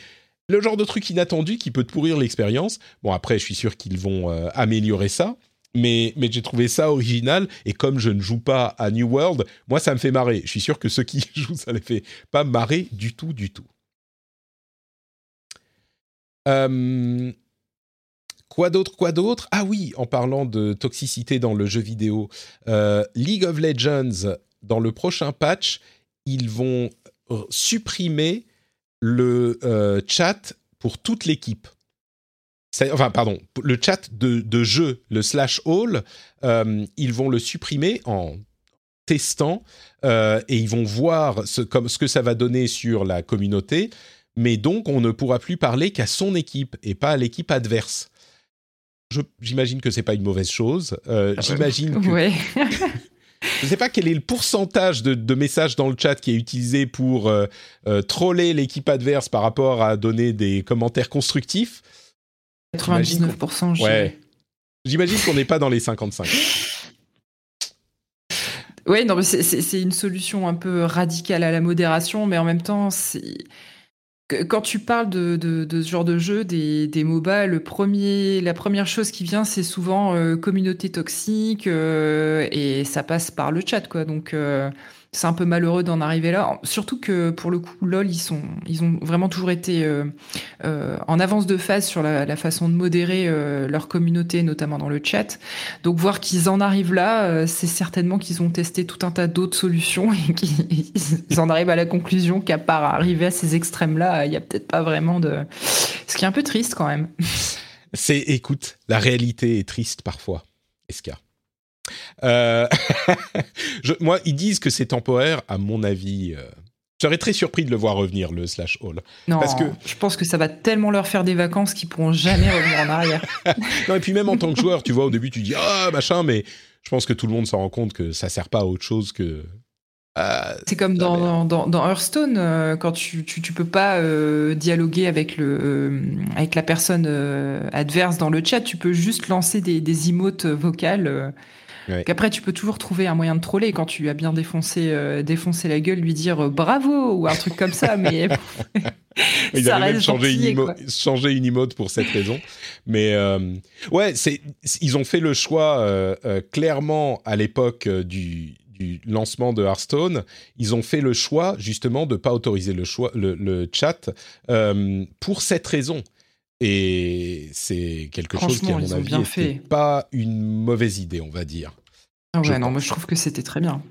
le genre de truc inattendu qui peut te pourrir l'expérience. Bon, après, je suis sûr qu'ils vont euh, améliorer ça. Mais, mais j'ai trouvé ça original et comme je ne joue pas à New World, moi ça me fait marrer. Je suis sûr que ceux qui jouent, ça les fait pas marrer du tout, du tout. Euh, quoi d'autre, quoi d'autre? Ah oui, en parlant de toxicité dans le jeu vidéo, euh, League of Legends, dans le prochain patch, ils vont supprimer le euh, chat pour toute l'équipe. Enfin, pardon, le chat de, jeu, le slash all, euh, ils vont le supprimer en testant euh, et ils vont voir ce, comme, ce que ça va donner sur la communauté. Mais donc, on ne pourra plus parler qu'à son équipe et pas à l'équipe adverse. J'imagine que c'est pas une mauvaise chose. J'imagine que. Je ne sais pas quel est le pourcentage de, messages dans le chat qui est utilisé pour euh, euh, troller l'équipe adverse par rapport à donner des commentaires constructifs. 99%. Ouais. J'imagine qu'on n'est pas dans les 55. Oui, non, c'est une solution un peu radicale à la modération, mais en même temps, c'est quand tu parles de, ce genre de jeu, des, des MOBA, le premier, la première chose qui vient, c'est souvent euh, communauté toxique euh, et ça passe par le chat, quoi. Donc, euh, c'est un peu malheureux d'en arriver là. Surtout que pour le coup, LOL, ils, sont, ils ont vraiment toujours été euh, euh, en avance de phase sur la, façon de modérer euh, leur communauté, notamment dans le chat. Donc voir qu'ils en arrivent là, c'est certainement qu'ils ont testé tout un tas d'autres solutions et qu'ils en arrivent à la conclusion qu'à part arriver à ces extrêmes-là, il n'y a peut-être pas vraiment de... Ce qui est un peu triste quand même. C'est, écoute, la réalité est triste parfois, Esca. Euh, moi, ils disent que c'est temporaire. À mon avis, euh, je serais très surpris de le voir revenir le slash all. Non, parce que je pense que ça va tellement leur faire des vacances qu'ils pourront jamais revenir en arrière. non, et puis même en tant que joueur, tu vois, au début, tu dis ah machin, mais je pense que tout le monde s'en rend compte que ça sert pas à autre chose que euh, c'est comme dans, dans, Hearthstone, quand tu, tu, peux pas dialoguer avec, le, avec la personne adverse dans le chat, tu peux juste lancer des, des emotes vocales Qu'après, tu peux toujours trouver un moyen de troller quand tu as bien défoncé, euh, défoncé la gueule, lui dire euh, bravo ou un truc comme ça, mais. Ils avaient même changé une, changé une, emote pour cette raison. Mais euh, ouais, c'est ils ont fait le choix euh, euh, clairement à l'époque du, du, lancement de Hearthstone. Ils ont fait le choix justement de pas autoriser le choix le, le chat pour cette raison. Et c'est quelque chose qui, à mon avis, n'était pas une mauvaise idée, on va dire. Ah ouais, non, moi je trouve que c'était très bien.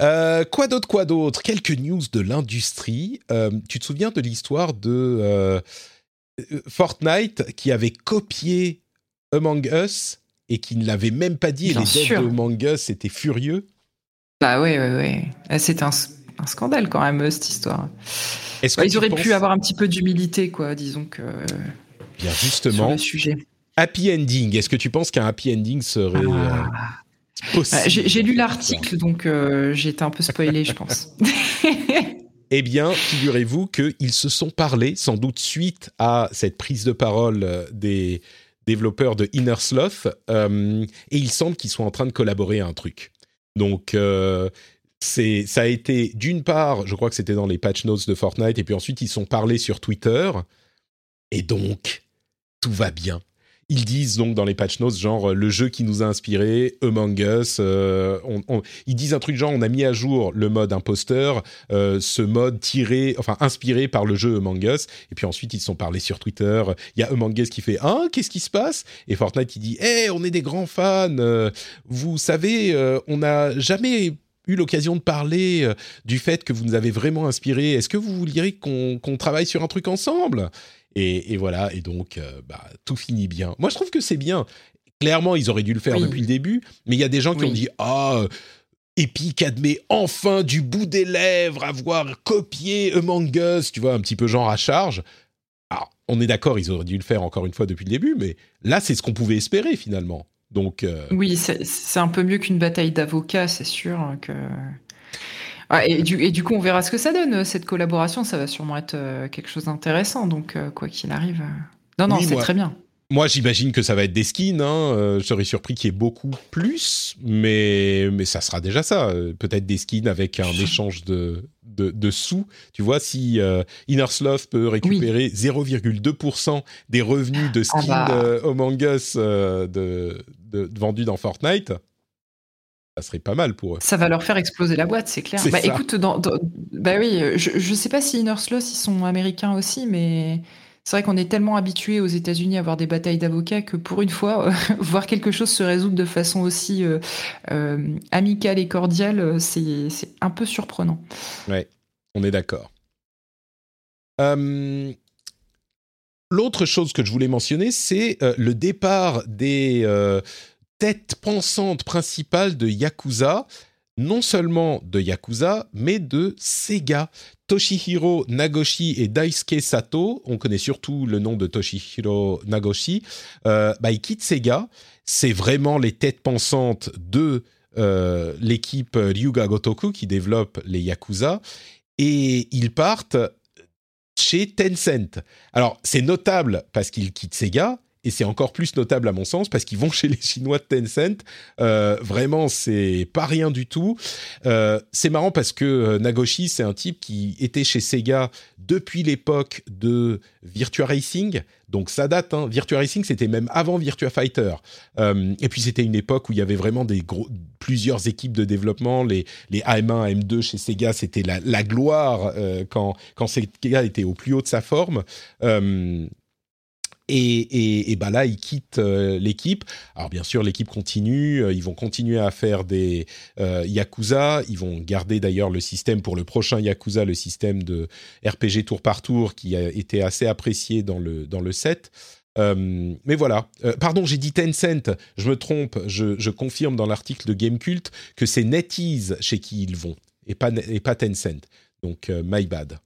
Euh, quoi d'autre, quoi d'autre? Quelques news de l'industrie. Euh, tu te souviens de l'histoire de euh, Fortnite qui avait copié Among Us et qui ne l'avait même pas dit. et les devs de Among Us étaient furieux? Bah oui, oui, oui. Eh, c'est un, scandale quand même, cette histoire. Bah, ils auraient pu avoir un petit peu d'humilité, quoi, disons que. Bien justement. Sur le sujet. Happy ending. Est-ce que tu penses qu'un happy ending serait. Ah. Bah, j'ai lu l'article, donc euh, j'ai été un peu spoilé, je pense. Eh bien, figurez-vous qu'ils se sont parlé, sans doute suite à cette prise de parole euh, des développeurs de Inner Sloth, euh, et il semble qu'ils soient en train de collaborer à un truc. Donc, c'est, ça a été d'une part, je crois que c'était dans les patch notes de Fortnite, et puis ensuite ils sont parlé sur Twitter, et donc tout va bien ils disent donc dans les patch notes, genre le jeu qui nous a inspiré, Among Us. Euh, ils disent un truc genre on a mis à jour le mode imposteur, euh, ce mode tiré, enfin inspiré par le jeu Among Us. Et puis ensuite ils sont parlé sur Twitter. Il y a Among Us qui fait ah qu'est-ce qui se passe? Et Fortnite qui dit hé on est des grands fans. Euh, vous savez on n'a jamais eu l'occasion de parler du fait que vous nous avez vraiment inspiré. Est-ce que vous vouliez qu'on travaille sur un truc ensemble? Et, voilà, et donc, euh, bah, tout finit bien. Moi, je trouve que c'est bien. Clairement, ils auraient dû le faire depuis le début, mais il y a des gens qui ont dit Ah, Epic admet enfin du bout des lèvres avoir copié Among Us, tu vois, un petit peu genre à charge. Alors, on est d'accord, ils auraient dû le faire encore une fois depuis le début, mais là, c'est ce qu'on pouvait espérer finalement. Donc, euh, Oui, c'est un peu mieux qu'une bataille d'avocats, c'est sûr. Hein, que... Ah, et, du, coup, on verra ce que ça donne, cette collaboration. Ça va sûrement être euh, quelque chose d'intéressant. Donc, euh, quoi qu'il arrive. Euh. Non, non, c'est très bien. Moi, j'imagine que ça va être des skins. Hein. je serais surpris qu'il y ait beaucoup plus, mais, mais ça sera déjà ça. Peut-être des skins avec un échange de, de, sous. Tu vois, si Inner Sloth peut récupérer 0,2% des revenus de ah skins bah. Among Us de, vendus dans Fortnite, ça serait pas mal pour eux. Ça va leur faire exploser la boîte, c'est clair. Bah écoute, dans, bah oui, je, je sais pas si Inner Sloth ils sont américains aussi, mais c'est vrai qu'on est tellement habitué aux États-Unis à avoir des batailles d'avocats que pour une fois, voir quelque chose se résoudre de façon aussi euh, euh, amicale et cordiale, euh, c'est un peu surprenant. Ouais, on est d'accord. L'autre chose que je voulais mentionner, c'est le départ des tête pensante principale de Yakuza, non seulement de Yakuza, mais de Sega. Toshihiro Nagoshi et Daisuke Sato, on connaît surtout le nom de Toshihiro Nagoshi, euh, bah, ils quittent Sega. C'est vraiment les têtes pensantes de euh, l'équipe Ryuga Gotoku qui développe les Yakuza. Et ils partent chez Tencent. Alors, c'est notable parce qu'ils quittent Sega, et c'est encore plus notable à mon sens parce qu'ils vont chez les Chinois de Tencent. Euh, vraiment, c'est pas rien du tout. Euh, c'est marrant parce que euh, Nagoshi, c'est un type qui était chez Sega depuis l'époque de Virtua Racing. Donc ça date. Hein. Virtua Racing, c'était même avant Virtua Fighter. Et puis c'était une époque où il y avait vraiment des gros, plusieurs équipes de développement. Les, les AM1, AM2 chez Sega, c'était la, la, gloire quand, quand Sega était au plus haut de sa forme. Et, et, bah là, ils quittent euh, l'équipe. Alors bien sûr, l'équipe continue. Euh, ils vont continuer à faire des euh, Yakuza. Ils vont garder d'ailleurs le système pour le prochain Yakuza, le système de RPG tour par tour qui a été assez apprécié dans le, dans le set. mais voilà. pardon, j'ai dit Tencent. Je me trompe. Je, je confirme dans l'article de Gamecult que c'est NetEase chez qui ils vont et pas, et pas Tencent. Donc, my bad.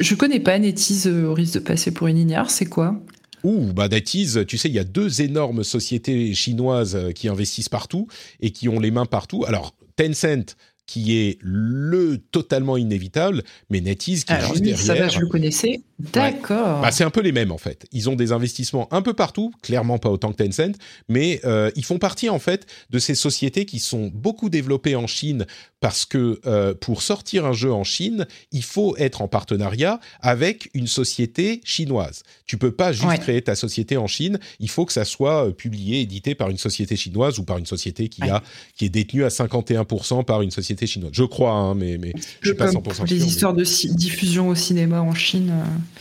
Je, connais pas NetEase euh, au risque de passer pour une ignare, c'est quoi? Ouh, bah NetEase, tu sais, il y a deux énormes sociétés chinoises euh, qui investissent partout et qui ont les mains partout. Alors, Tencent, qui est le totalement inévitable, mais NetEase qui est juste derrière. Ça je le connaissais. D'accord. Bah, c'est un peu les mêmes en fait. Ils ont des investissements un peu partout, clairement pas autant que Tencent, mais euh, ils font partie en fait de ces sociétés qui sont beaucoup développées en Chine parce que euh, pour sortir un jeu en Chine, il faut être en partenariat avec une société chinoise. Tu peux pas juste créer ta société en Chine, il faut que ça soit euh, publié, édité par une société chinoise ou par une société qui a qui est détenue à 51% par une société chinoise. Je crois, hein, mais mais je suis pas 100% sûr. Les histoires de diffusion au cinéma en Chine.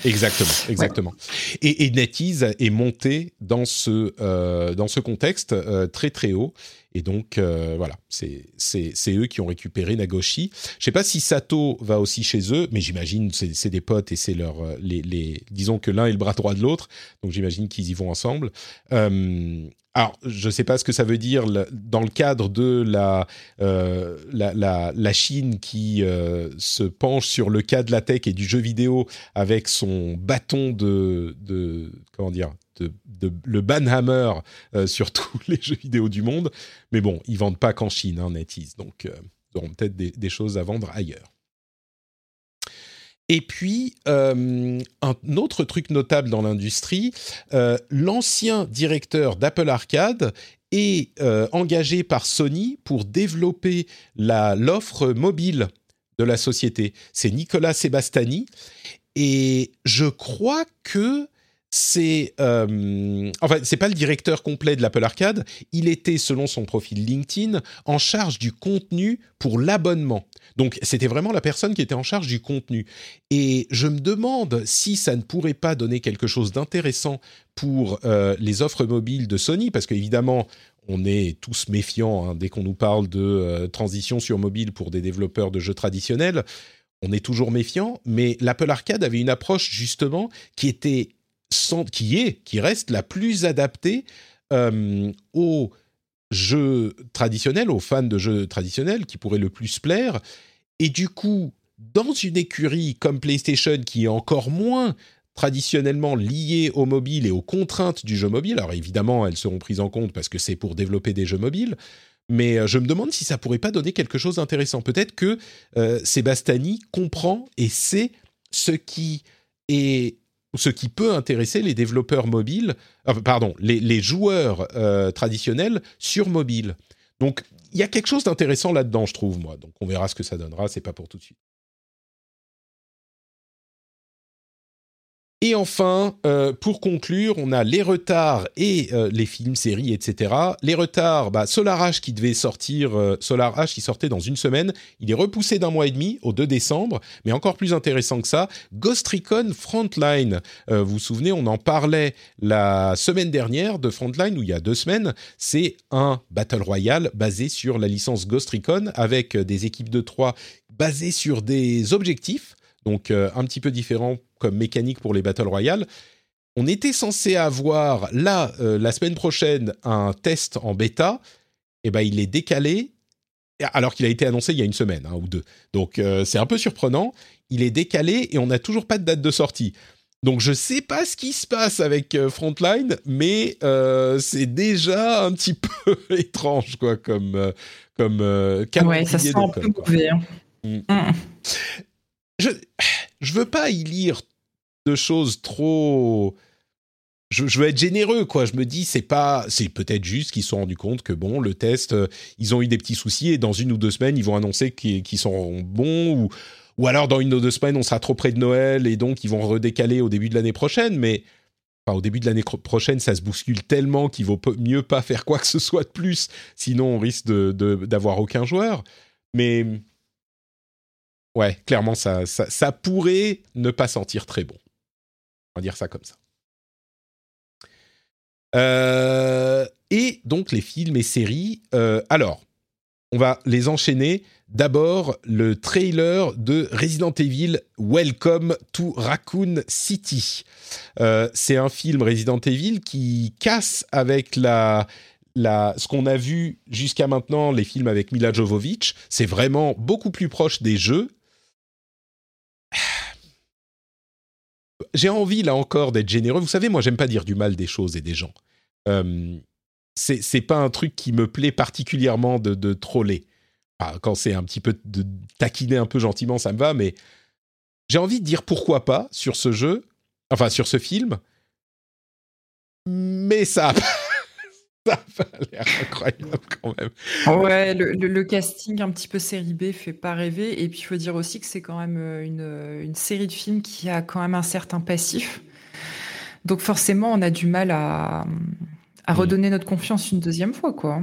Exactement, exactement. Et, et, NetEase est monté dans ce euh, dans ce contexte euh, très très haut. Et donc euh, voilà, c'est eux qui ont récupéré Nagoshi. Je sais pas si Sato va aussi chez eux, mais j'imagine c'est des potes et c'est leur les, les disons que l'un est le bras droit de l'autre. Donc j'imagine qu'ils y vont ensemble. Euh, alors, je ne sais pas ce que ça veut dire dans le cadre de la, euh, la, la, Chine qui euh, se penche sur le cas de la tech et du jeu vidéo avec son bâton de, de comment dire, de, le banhammer euh, sur tous les jeux vidéo du monde. Mais bon, ils vendent pas qu'en Chine, hein, NetEase, donc ils auront peut-être des, choses à vendre ailleurs. Et puis, euh, un autre truc notable dans l'industrie, euh, l'ancien directeur d'Apple Arcade est euh, engagé par Sony pour développer l'offre mobile de la société. C'est Nicolas Sebastani. Et je crois que c'est euh, enfin c'est pas le directeur complet de l'Apple Arcade. Il était, selon son profil LinkedIn, en charge du contenu pour l'abonnement. Donc c'était vraiment la personne qui était en charge du contenu. Et je me demande si ça ne pourrait pas donner quelque chose d'intéressant pour euh, les offres mobiles de Sony, parce qu'évidemment on est tous méfiants hein, dès qu'on nous parle de euh, transition sur mobile pour des développeurs de jeux traditionnels. On est toujours méfiant, mais l'Apple Arcade avait une approche justement qui était qui est, qui reste la plus adaptée euh, aux jeux traditionnels, aux fans de jeux traditionnels, qui pourraient le plus plaire. Et du coup, dans une écurie comme PlayStation, qui est encore moins traditionnellement liée au mobile et aux contraintes du jeu mobile, alors évidemment, elles seront prises en compte parce que c'est pour développer des jeux mobiles, mais euh, je me demande si ça pourrait pas donner quelque chose d'intéressant. Peut-être que euh, comprend et sait ce qui est ce qui peut intéresser les développeurs mobiles, pardon, les, joueurs euh, traditionnels sur mobile. Donc, il y a quelque chose d'intéressant là-dedans, je trouve, moi. Donc, on verra ce que ça donnera, c'est pas pour tout de suite. Et enfin, euh, pour conclure, on a les retards et euh, les films, séries, etc. Les retards, bah, Solar H qui devait sortir, euh, Solar H qui sortait dans une semaine, il est repoussé d'un mois et demi au 2 décembre. Mais encore plus intéressant que ça, Ghost Recon Frontline. vous vous souvenez, on en parlait la semaine dernière de Frontline, ou il y a deux semaines. C'est un Battle Royale basé sur la licence Ghost Recon avec des équipes de trois basées sur des objectifs donc un petit peu différent comme mécanique pour les Battle Royale. On était censé avoir là, euh, la semaine prochaine, un test en bêta. Et eh ben, il est décalé, alors qu'il a été annoncé il y a une semaine hein, ou deux. Donc, euh, c'est un peu surprenant. Il est décalé et on n'a toujours pas de date de sortie. Donc, je sais pas ce qui se passe avec euh, Frontline, mais c'est déjà un petit peu étrange, quoi, comme comme Ouais, ça sent un peu mauvais. Hein. Mm. Mm. Je je veux pas y lire de choses trop. Je, veux être généreux, quoi. Je me dis, c'est pas, c'est peut-être juste qu'ils se sont rendus compte que bon, le test, euh, ils ont eu des petits soucis et dans une ou deux semaines, ils vont annoncer qu'ils sont bons ou, ou alors dans une ou deux semaines, on sera trop près de Noël et donc ils vont redécaler au début de l'année prochaine. Mais enfin, au début de l'année prochaine, ça se bouscule tellement qu'il vaut mieux pas faire quoi que ce soit de plus, sinon on risque d'avoir de, aucun joueur. Mais ouais, clairement, ça, ça, ça pourrait ne pas sentir très bon. On va dire ça comme ça. Euh, et donc les films et séries. Euh, alors, on va les enchaîner. D'abord, le trailer de Resident Evil Welcome to Raccoon City. Euh, c'est un film Resident Evil qui casse avec la, la, ce qu'on a vu jusqu'à maintenant, les films avec Mila Jovovich. C'est vraiment beaucoup plus proche des jeux j'ai envie là encore d'être généreux. Vous savez, moi, j'aime pas dire du mal des choses et des gens. Euh, c'est pas un truc qui me plaît particulièrement de, troller. quand c'est un petit peu de taquiner un peu gentiment, ça me va, mais j'ai envie de dire pourquoi pas sur ce jeu, enfin sur ce film, mais ça a ça a l'air incroyable quand même. Ouais, le, casting un petit peu série B fait pas rêver. Et puis il faut dire aussi que c'est quand même euh, une, euh, une, série de films qui a quand même un certain passif. Donc forcément, on a du mal à, à mm. redonner notre confiance une deuxième fois, quoi.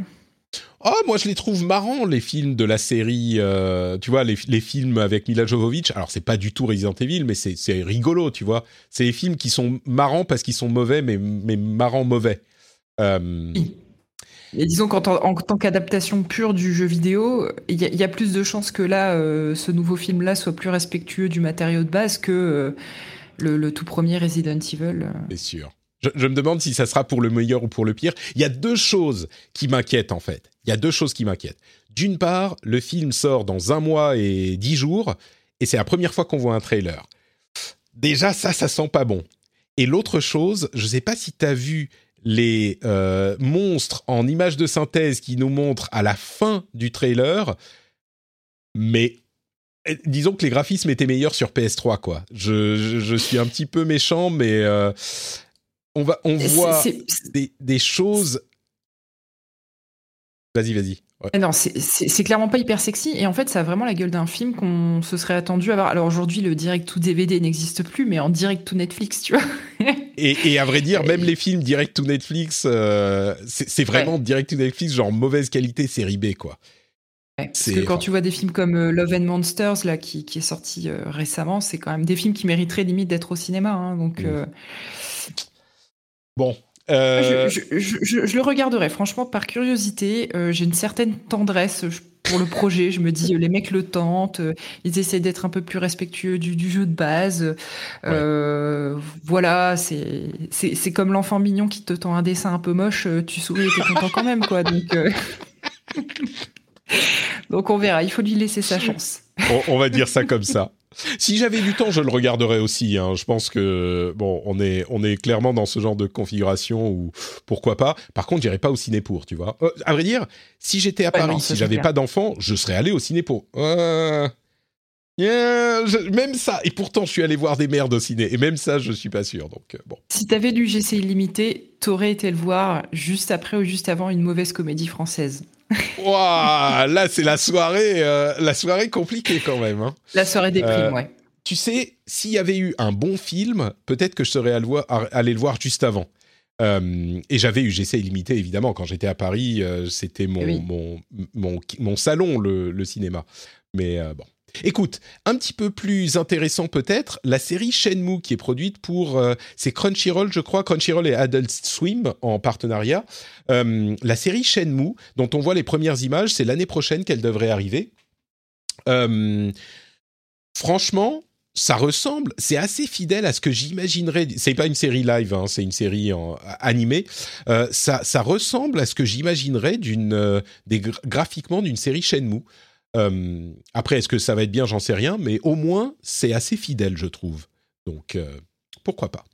Oh, moi je les trouve marrants les films de la série, euh, tu vois, les, les, films avec Mila Jovovich. Alors c'est pas du tout Resident Evil, mais c'est rigolo, tu vois. C'est les films qui sont marrants parce qu'ils sont mauvais, mais, mais marrants mauvais. Euh... Et disons qu'en en tant qu'adaptation pure du jeu vidéo, il y, a plus de chances que là, euh, ce nouveau film-là soit plus respectueux du matériau de base que euh, le, tout premier Resident Evil. C'est sûr. Je, me demande si ça sera pour le meilleur ou pour le pire. Il y a deux choses qui m'inquiètent en fait. Il y a deux choses qui m'inquiètent. D'une part, le film sort dans un mois et dix jours, et c'est la première fois qu'on voit un trailer. Déjà, ça, ça sent pas bon. Et l'autre chose, je ne sais pas si tu as vu les euh, monstres en images de synthèse qui nous montrent à la fin du trailer, mais eh, disons que les graphismes étaient meilleurs sur PS3, quoi. Je, suis un petit peu méchant, mais euh, on, va, on voit des, des, choses. Vas-y, vas-y. Non, c'est clairement pas hyper sexy. Et en fait, ça a vraiment la gueule d'un film qu'on se serait attendu à voir. Alors aujourd'hui, le direct to DVD n'existe plus, mais en direct to Netflix, tu vois. et, à vrai dire, même les films direct to Netflix, euh, c'est vraiment direct to Netflix, genre mauvaise qualité série B, quoi. parce que quand tu vois des films comme euh, Love and Monsters, là, qui, est sorti euh, récemment, c'est quand même des films qui mériteraient limite d'être au cinéma. Hein, donc. Mm. Bon, euh, je, le regarderai, franchement, par curiosité. Euh, j'ai une certaine tendresse pour le projet. Je me dis, les mecs le tentent, euh, ils essaient d'être un peu plus respectueux du, jeu de base. Voilà, c'est comme l'enfant mignon qui te tend un dessin un peu moche, tu souris et t'es content quand même, quoi. Donc, Donc on verra, il faut lui laisser sa chance. on va dire ça comme ça. Si j'avais du temps, je le regarderais aussi. Hein. Je pense que bon, on est on est clairement dans ce genre de configuration où pourquoi pas. Par contre, j'irais pas au ciné pour, tu vois. Euh, à vrai dire, si j'étais à Paris, si j'avais pas d'enfant, je serais allé au ciné pour. Euh, même ça. Et pourtant, je suis allé voir des merdes au ciné. Et même ça, je suis pas sûr. Donc euh, bon. Si t'avais lu GC illimité, t'aurais été le voir juste après ou juste avant une mauvaise comédie française? Waouh, là c'est la soirée, euh, la soirée compliquée quand même. Hein. La soirée des primes, euh, ouais. Tu sais, s'il y avait eu un bon film, peut-être que je serais allé le voir juste avant. Euh, et j'avais eu j'essaie illimité évidemment quand j'étais à Paris, c'était mon, eh mon, mon, mon, salon le, le cinéma. Mais bon. Écoute, un petit peu plus intéressant peut-être, la série Shenmue qui est produite pour, euh, c'est Crunchyroll je crois, Crunchyroll et Adult Swim en partenariat. Euh, la série Shenmue, dont on voit les premières images, c'est l'année prochaine qu'elle devrait arriver. Euh, franchement, ça ressemble, c'est assez fidèle à ce que j'imaginerais. C'est pas une série live, hein, c'est une série animée. ça, ça ressemble à ce que j'imaginerais d'une, graphiquement d'une série Shenmue. Euh, après, est-ce que ça va être bien? J'en sais rien, mais au moins, c'est assez fidèle, je trouve. Donc, euh, pourquoi pas?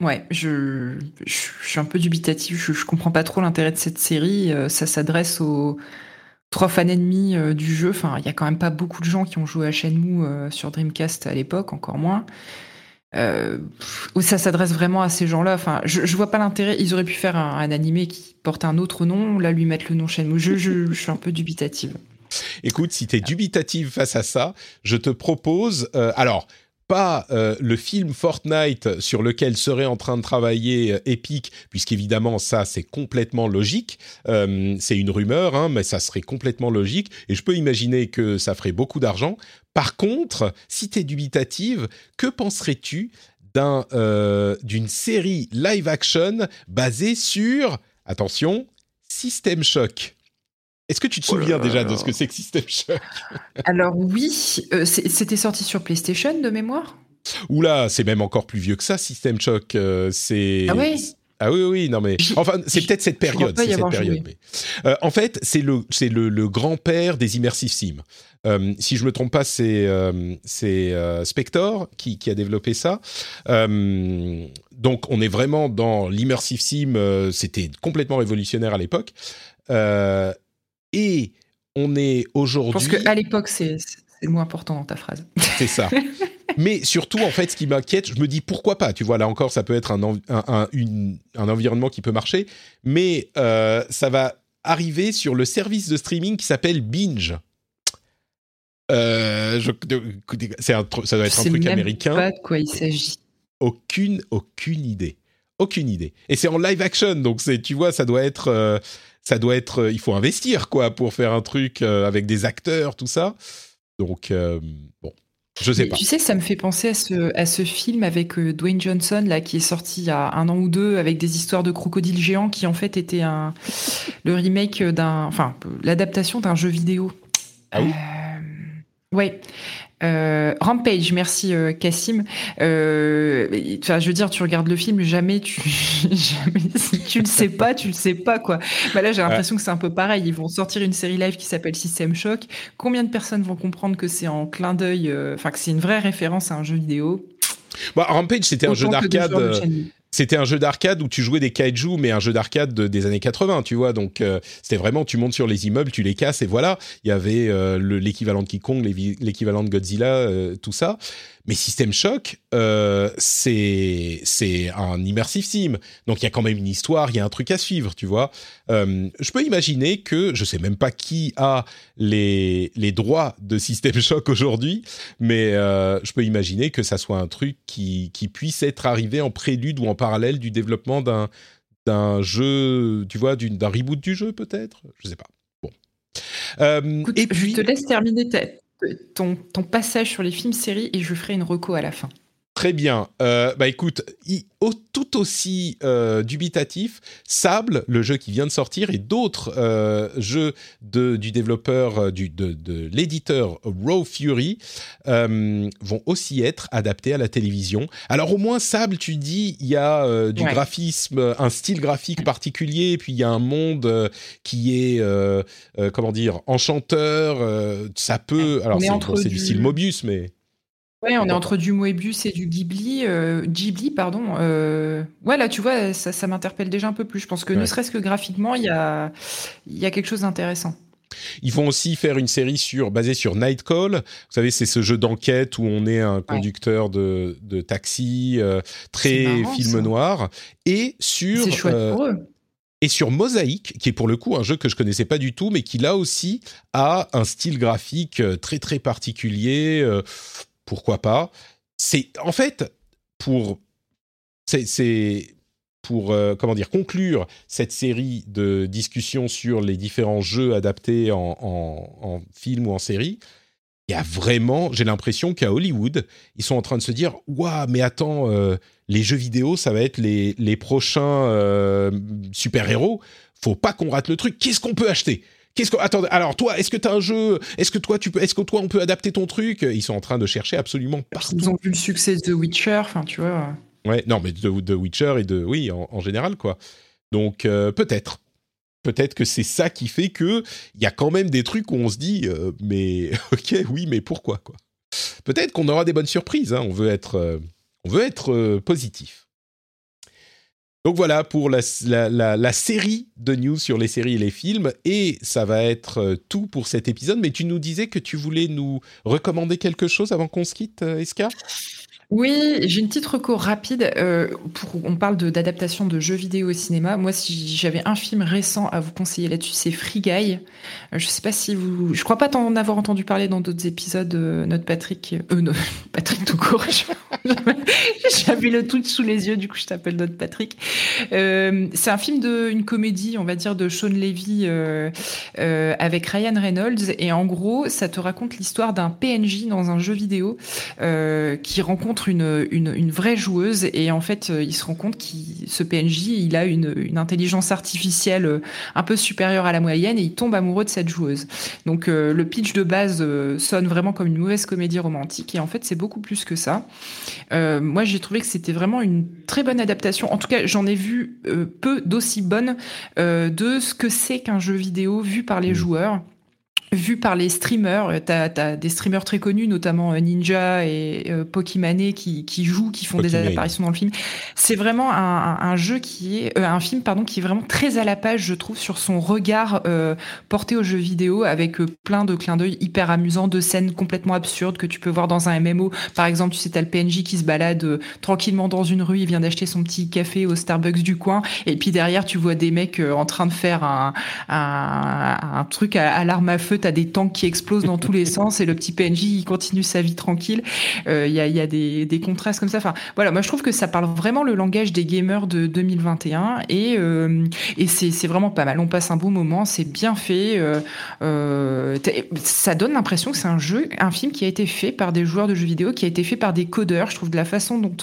Ouais, je, suis un peu dubitatif. Je, comprends pas trop l'intérêt de cette série. Euh, ça s'adresse aux trois fans ennemis du jeu. Enfin, il y a quand même pas beaucoup de gens qui ont joué à Shenmue sur Dreamcast à l'époque, encore moins euh, ça s'adresse vraiment à ces gens-là. Enfin, je, je vois pas l'intérêt. Ils auraient pu faire un, un, animé qui porte un autre nom, là lui mettre le nom Shenmue. Je, je, je suis un peu dubitative. Écoute, si tu es dubitative face à ça, je te propose. Euh, alors, pas euh, le film Fortnite sur lequel serait en train de travailler euh, Epic, puisqu'évidemment ça c'est complètement logique. Euh, c'est une rumeur, hein, mais ça serait complètement logique et je peux imaginer que ça ferait beaucoup d'argent. Par contre, si tu es dubitative, que penserais-tu d'un d'une série live action basée sur attention System Shock? Est-ce que tu te souviens oh déjà de ce que c'est que System Shock? Alors oui, euh, c'était sorti sur PlayStation de mémoire? Oula, c'est même encore plus vieux que ça, System Shock. Euh, c'est... Ah oui ah oui, oui, non mais enfin c'est peut-être cette période, c'est cette période. Mais, euh, en fait, c'est le c'est le, le grand-père des immersive sim. si je me trompe pas, c'est c'est Spector qui, qui a développé ça. donc on est vraiment dans l'immersive sim. C'était complètement révolutionnaire à l'époque. Et on est aujourd'hui. Je pense qu'à l'époque, c'est le mot important dans ta phrase. C'est ça. Mais surtout, en fait, ce qui m'inquiète, je me dis pourquoi pas. Tu vois, là encore, ça peut être un, un, un environnement qui peut marcher, mais euh, ça va arriver sur le service de streaming qui s'appelle Binge. Euh, un, ça doit être un truc même américain. Pas de quoi il s'agit. Aucune, aucune idée. Aucune idée. Et c'est en live action, donc c'est, tu vois, ça doit être, euh, ça doit être, euh, il faut investir quoi pour faire un truc euh, avec des acteurs, tout ça. Donc bon, je sais pas. Tu sais, ça me fait penser à ce, à ce film avec Dwayne Johnson là qui est sorti il y a un an ou deux avec des histoires de crocodiles géants qui en fait était un le remake d'un, enfin l'adaptation d'un jeu vidéo. Ah oui? Ouais. Euh, Rampage, merci euh, Cassim. Euh, je veux dire, tu regardes le film, jamais tu, jamais, si tu le sais pas, tu le sais pas quoi. Bah là, j'ai l'impression que c'est un peu pareil. Ils vont sortir une série live qui s'appelle System Shock. Combien de personnes vont comprendre que c'est en clin d'œil, euh, enfin que c'est une vraie référence à un jeu vidéo? Bah, Rampage, c'était un jeu d'arcade. C'était un jeu d'arcade où tu jouais des kaiju, mais un jeu d'arcade des années 80, tu vois. Donc c'était vraiment, tu montes sur les immeubles, tu les casses et voilà. Il y avait l'équivalent de King l'équivalent de Godzilla, tout ça. Mais System Shock, euh, c'est c'est un immersive sim, donc il y a quand même une histoire, il y a un truc à suivre, tu vois. Euh, je peux imaginer que je sais même pas qui a les les droits de System Shock aujourd'hui, mais euh, je peux imaginer que ça soit un truc qui qui puisse être arrivé en prélude ou en parallèle du développement d'un d'un jeu, tu vois, d'un reboot du jeu peut-être, je sais pas. Bon. Euh, et puis, je te laisse terminer ton, ton passage sur les films-séries et je ferai une reco à la fin. Très bien. Euh, bah écoute, tout aussi euh, dubitatif, Sable, le jeu qui vient de sortir, et d'autres euh, jeux de, du développeur, du, de, de l'éditeur Raw Fury, vont aussi être adaptés à la télévision. Alors au moins Sable, tu dis, il y a du graphisme, un style graphique particulier, puis il y a un monde qui est, comment dire, enchanteur. ça peut, alors c'est du style Mobius, mais Ouais, on est entre du Moebius et du Ghibli. Euh, Ghibli, pardon. Euh, ouais, là, tu vois, ça, m'interpelle déjà un peu plus. Je pense que ne serait-ce que graphiquement, il y a, y a quelque chose d'intéressant. Ils vont aussi faire une série sur, basée sur Nightcall. Vous savez, c'est ce jeu d'enquête où on est un conducteur de, de, taxi, euh, très film noir. Et sur. C'est chouette pour eux. Et sur Mosaïque, qui est pour le coup un jeu que je connaissais pas du tout, mais qui là aussi a un style graphique très très particulier pourquoi pas. C'est en fait pour c'est pour euh, comment dire conclure cette série de discussions sur les différents jeux adaptés en, film ou en série. Il y a vraiment, j'ai l'impression qu'à Hollywood, ils sont en train de se dire waouh, mais attends, euh, les jeux vidéo, ça va être les, les prochains euh, super héros. Faut pas qu'on rate le truc. Qu'est-ce qu'on peut acheter? Qu'est-ce que attendez alors toi est-ce que tu as un jeu? Est-ce que toi tu peux est-ce que toi on peut adapter ton truc? Ils sont en train de chercher absolument partout. Ils ont vu le succès de The Witcher enfin tu vois. Ouais non mais de Witcher et de oui en, général quoi. Donc euh, peut-être. Peut-être que c'est ça qui fait que il y a quand même des trucs où on se dit euh, mais ok oui mais pourquoi quoi? Peut-être qu'on aura des bonnes surprises hein. on veut être euh, on veut être positif donc voilà pour la, série de news sur les séries et les films. Et ça va être euh, tout pour cet épisode. Mais tu nous disais que tu voulais nous recommander quelque chose avant qu'on se quitte, euh, Eska? Oui, j'ai une petite recours rapide. Euh, pour, on parle d'adaptation de, jeux vidéo au cinéma. Moi, si j'avais un film récent à vous conseiller là-dessus, c'est Free Guy. Euh, je sais pas si vous... Je crois pas en avoir entendu parler dans d'autres épisodes. Euh, notre Patrick... Euh, non, Patrick tout court. J'avais le tout sous les yeux, du coup je t'appelle notre Patrick. C'est un film de... une comédie, on va dire, de Sean Levy avec Ryan Reynolds. Et en gros, ça te raconte l'histoire d'un PNJ dans un jeu vidéo qui rencontre une, une, vraie joueuse et en fait, euh, il se rend compte que ce PNJ, il a une, une, intelligence artificielle euh, un peu supérieure à la moyenne et il tombe amoureux de cette joueuse. Donc euh, le pitch de base sonne vraiment comme une mauvaise comédie romantique et en fait, c'est beaucoup plus que ça. moi, j'ai trouvé que c'était vraiment une très bonne adaptation. En tout cas, j'en ai vu peu d'aussi bonnes de ce que c'est qu'un jeu vidéo vu par les mmh. joueurs. Vu par les streamers, euh, tu as, des streamers très connus, notamment euh, Ninja et euh, Pokimane qui, qui jouent, qui font des apparitions dans le film. C'est vraiment un, un, jeu qui est un film pardon qui est vraiment très à la page, je trouve, sur son regard porté aux jeux vidéo, avec plein de clins d'œil hyper amusants, de scènes complètement absurdes que tu peux voir dans un MMO. Par exemple, tu sais, t'as le PNJ qui se balade tranquillement dans une rue, il vient d'acheter son petit café au Starbucks du coin, et puis derrière, tu vois des mecs en train de faire un, un, un truc à, à l'arme à feu t'as des tanks qui explosent dans tous les sens et le petit PNJ il continue sa vie tranquille. Il euh, y, a, y a des, des, contrastes comme ça. Enfin, voilà, moi je trouve que ça parle vraiment le langage des gamers de 2021 et, euh, et c'est vraiment pas mal. On passe un bon moment, c'est bien fait. Euh, ça donne l'impression que c'est un jeu, un film qui a été fait par des joueurs de jeux vidéo, qui a été fait par des codeurs. Je trouve de la façon dont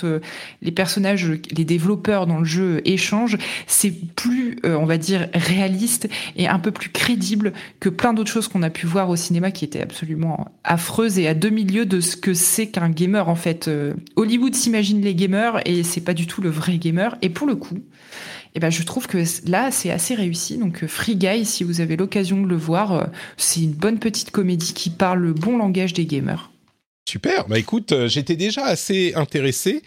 les personnages, les développeurs dans le jeu échangent, c'est plus, on va dire, réaliste et un peu plus crédible que plein d'autres choses qu'on a pu voir au cinéma qui était absolument affreuse et à demi-lieu de ce que c'est qu'un gamer en fait. Euh, Hollywood s'imagine les gamers et c'est pas du tout le vrai gamer. Et pour le coup, eh ben, je trouve que là, c'est assez réussi. Donc, euh, Free Guy, si vous avez l'occasion de le voir, euh, c'est une bonne petite comédie qui parle le bon langage des gamers. Super. Bah écoute, j'étais déjà assez intéressé.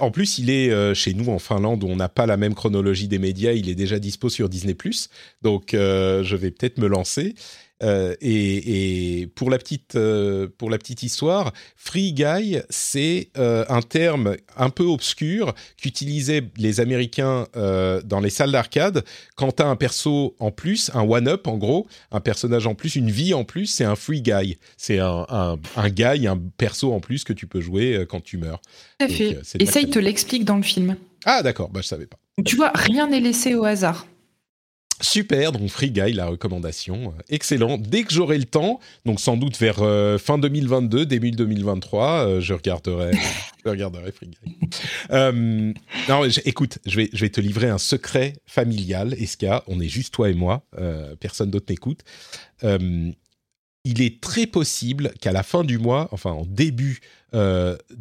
en plus, il est chez nous en Finlande on n'a pas la même chronologie des médias. Il est déjà dispo sur Disney+. Donc, je vais peut-être me lancer. Euh, et, pour la petite euh, pour la petite histoire, free guy, c'est euh, un terme un peu obscur qu'utilisaient les Américains dans les salles d'arcade quand t'as un perso en plus, un one up en gros, un personnage en plus, une vie en plus, c'est un free guy. C'est un, un, un guy, un perso en plus que tu peux jouer quand tu meurs. Tout à fait. et ça, il te l'explique dans le film. Ah d'accord, bah je savais pas. Tu vois, rien n'est laissé au hasard. Super, donc Free Guy, la recommandation, euh, excellent. Dès que j'aurai le temps, donc sans doute vers euh, fin 2022, début 2023, euh, je regarderai, je regarderai Free Guy. non, écoute, je vais, je vais te livrer un secret familial, Eska. On est juste toi et moi, personne d'autre n'écoute. il est très possible qu'à la fin du mois, enfin en début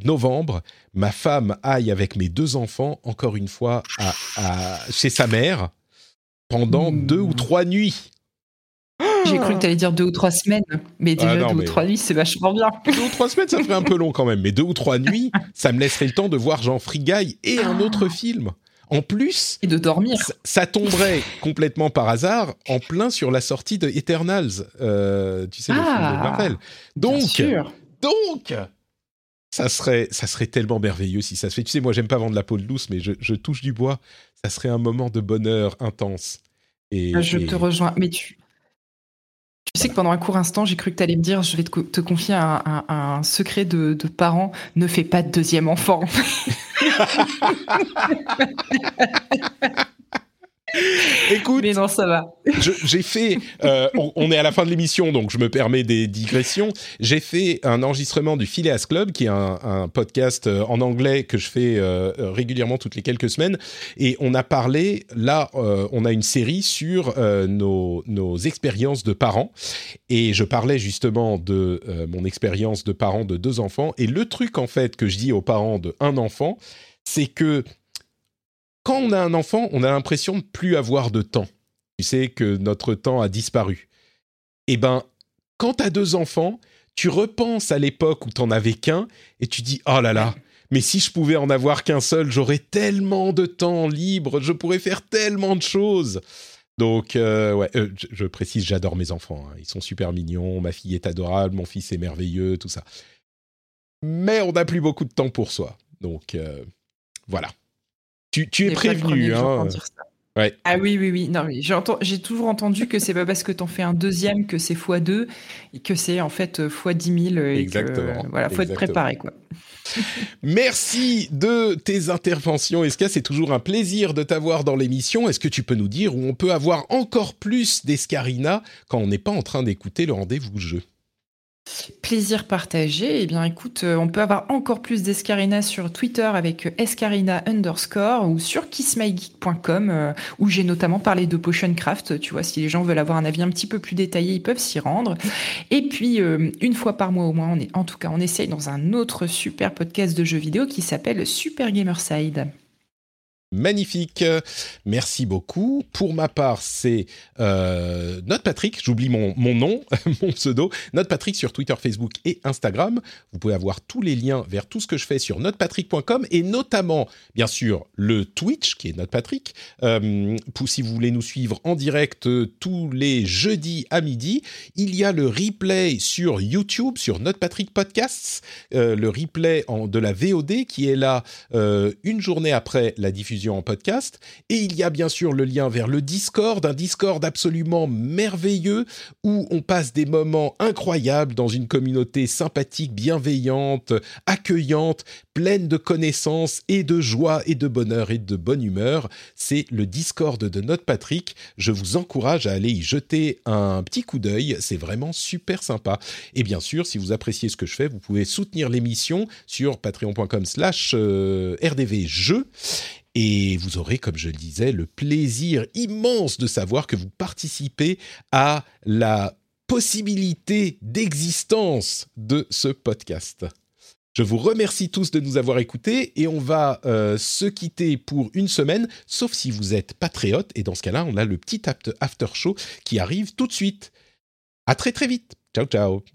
novembre, ma femme aille avec mes deux enfants encore une fois à chez sa mère pendant hmm. deux ou trois nuits. J'ai cru que tu allais dire deux ou trois semaines, mais déjà ah deux ou trois nuits, c'est vachement bien. Deux ou trois semaines, ça ferait un peu long quand même, mais deux ou trois nuits, ça me laisserait le temps de voir Jean Frigaille et un autre film. En plus, et de dormir. Ça, tomberait complètement par hasard en plein sur la sortie de Eternals, euh, tu sais le film de ah, Marvel. Donc, donc, ça serait, ça serait tellement merveilleux si ça se fait. Tu sais, moi, j'aime pas vendre la peau douce, mais je, touche du bois. Ça serait un moment de bonheur intense. Et, ah, je te rejoins. Mais tu, tu sais que pendant un court instant, j'ai cru que tu allais me dire je vais te, confier un, secret de, de parents ne fais pas de deuxième enfant. Écoute, mais non, ça va. J'ai fait, euh, on, est à la fin de l'émission, donc je me permets des digressions. J'ai fait un enregistrement du Phileas Club, qui est un, podcast euh, en anglais que je fais euh, régulièrement toutes les quelques semaines, et on a parlé. Là, on a une série sur nos, nos expériences de parents, et je parlais justement de mon expérience de parent de deux enfants. Et le truc en fait que je dis aux parents de un enfant, c'est que quand on a un enfant, on a l'impression de plus avoir de temps. Tu sais que notre temps a disparu. Eh ben, quand tu as deux enfants, tu repenses à l'époque où tu n'en avais qu'un et tu dis oh là là, mais si je pouvais en avoir qu'un seul, j'aurais tellement de temps libre, je pourrais faire tellement de choses. Donc, euh, ouais, euh, je, précise, j'adore mes enfants. Hein. Ils sont super mignons. Ma fille est adorable, mon fils est merveilleux, tout ça. Mais on n'a plus beaucoup de temps pour soi. Donc, euh, voilà. Tu, es prévenu. Hein. Ah oui, oui, oui. Non, j'ai toujours entendu que c'est pas parce que tu en fais un deuxième que c'est x2 et que c'est en fait x10 000. Exactement. voilà, faut être préparé, quoi. Merci de tes interventions, Eska. C'est toujours un plaisir de t'avoir dans l'émission? Est-ce que tu peux nous dire où on peut avoir encore plus d'Escarina quand on n'est pas en train d'écouter le rendez-vous jeu? Plaisir partagé. Eh bien, écoute, euh, on peut avoir encore plus d'Escarina sur Twitter avec Escarina underscore ou sur kissmygeek.com euh, où j'ai notamment parlé de Potion Craft. Tu vois, si les gens veulent avoir un avis un petit peu plus détaillé, ils peuvent s'y rendre. Et puis, euh, une fois par mois au moins, on est, en tout cas, on essaye dans un autre super podcast de jeux vidéo qui s'appelle Super Gamerside. Magnifique. Merci beaucoup. Pour ma part, c'est euh, Note Patrick. J'oublie mon, mon nom, mon pseudo. Note Patrick sur Twitter, Facebook et Instagram. Vous pouvez avoir tous les liens vers tout ce que je fais sur notepatrick.com et notamment, bien sûr, le Twitch qui est Note Patrick. Euh, si vous voulez nous suivre en direct euh, tous les jeudis à midi, il y a le replay sur YouTube, sur Note Patrick Podcasts, euh, le replay de la VOD qui est là une journée après la diffusion en podcast. Et il y a bien sûr le lien vers le Discord, un Discord absolument merveilleux où on passe des moments incroyables dans une communauté sympathique, bienveillante, accueillante, pleine de connaissances et de joie et de bonheur et de bonne humeur. C'est le Discord de Note Patrick. Je vous encourage à aller y jeter un petit coup d'œil. C'est vraiment super sympa. Et bien sûr, si vous appréciez ce que je fais, vous pouvez soutenir l'émission sur patreon.com slash euh, rdvjeux. Et vous aurez, comme je le disais, le plaisir immense de savoir que vous participez à la possibilité d'existence de ce podcast. Je vous remercie tous de nous avoir écoutés et on va euh, se quitter pour une semaine, sauf si vous êtes patriote. Et dans ce cas-là, on a le petit after show qui arrive tout de suite. À très très vite. Ciao ciao.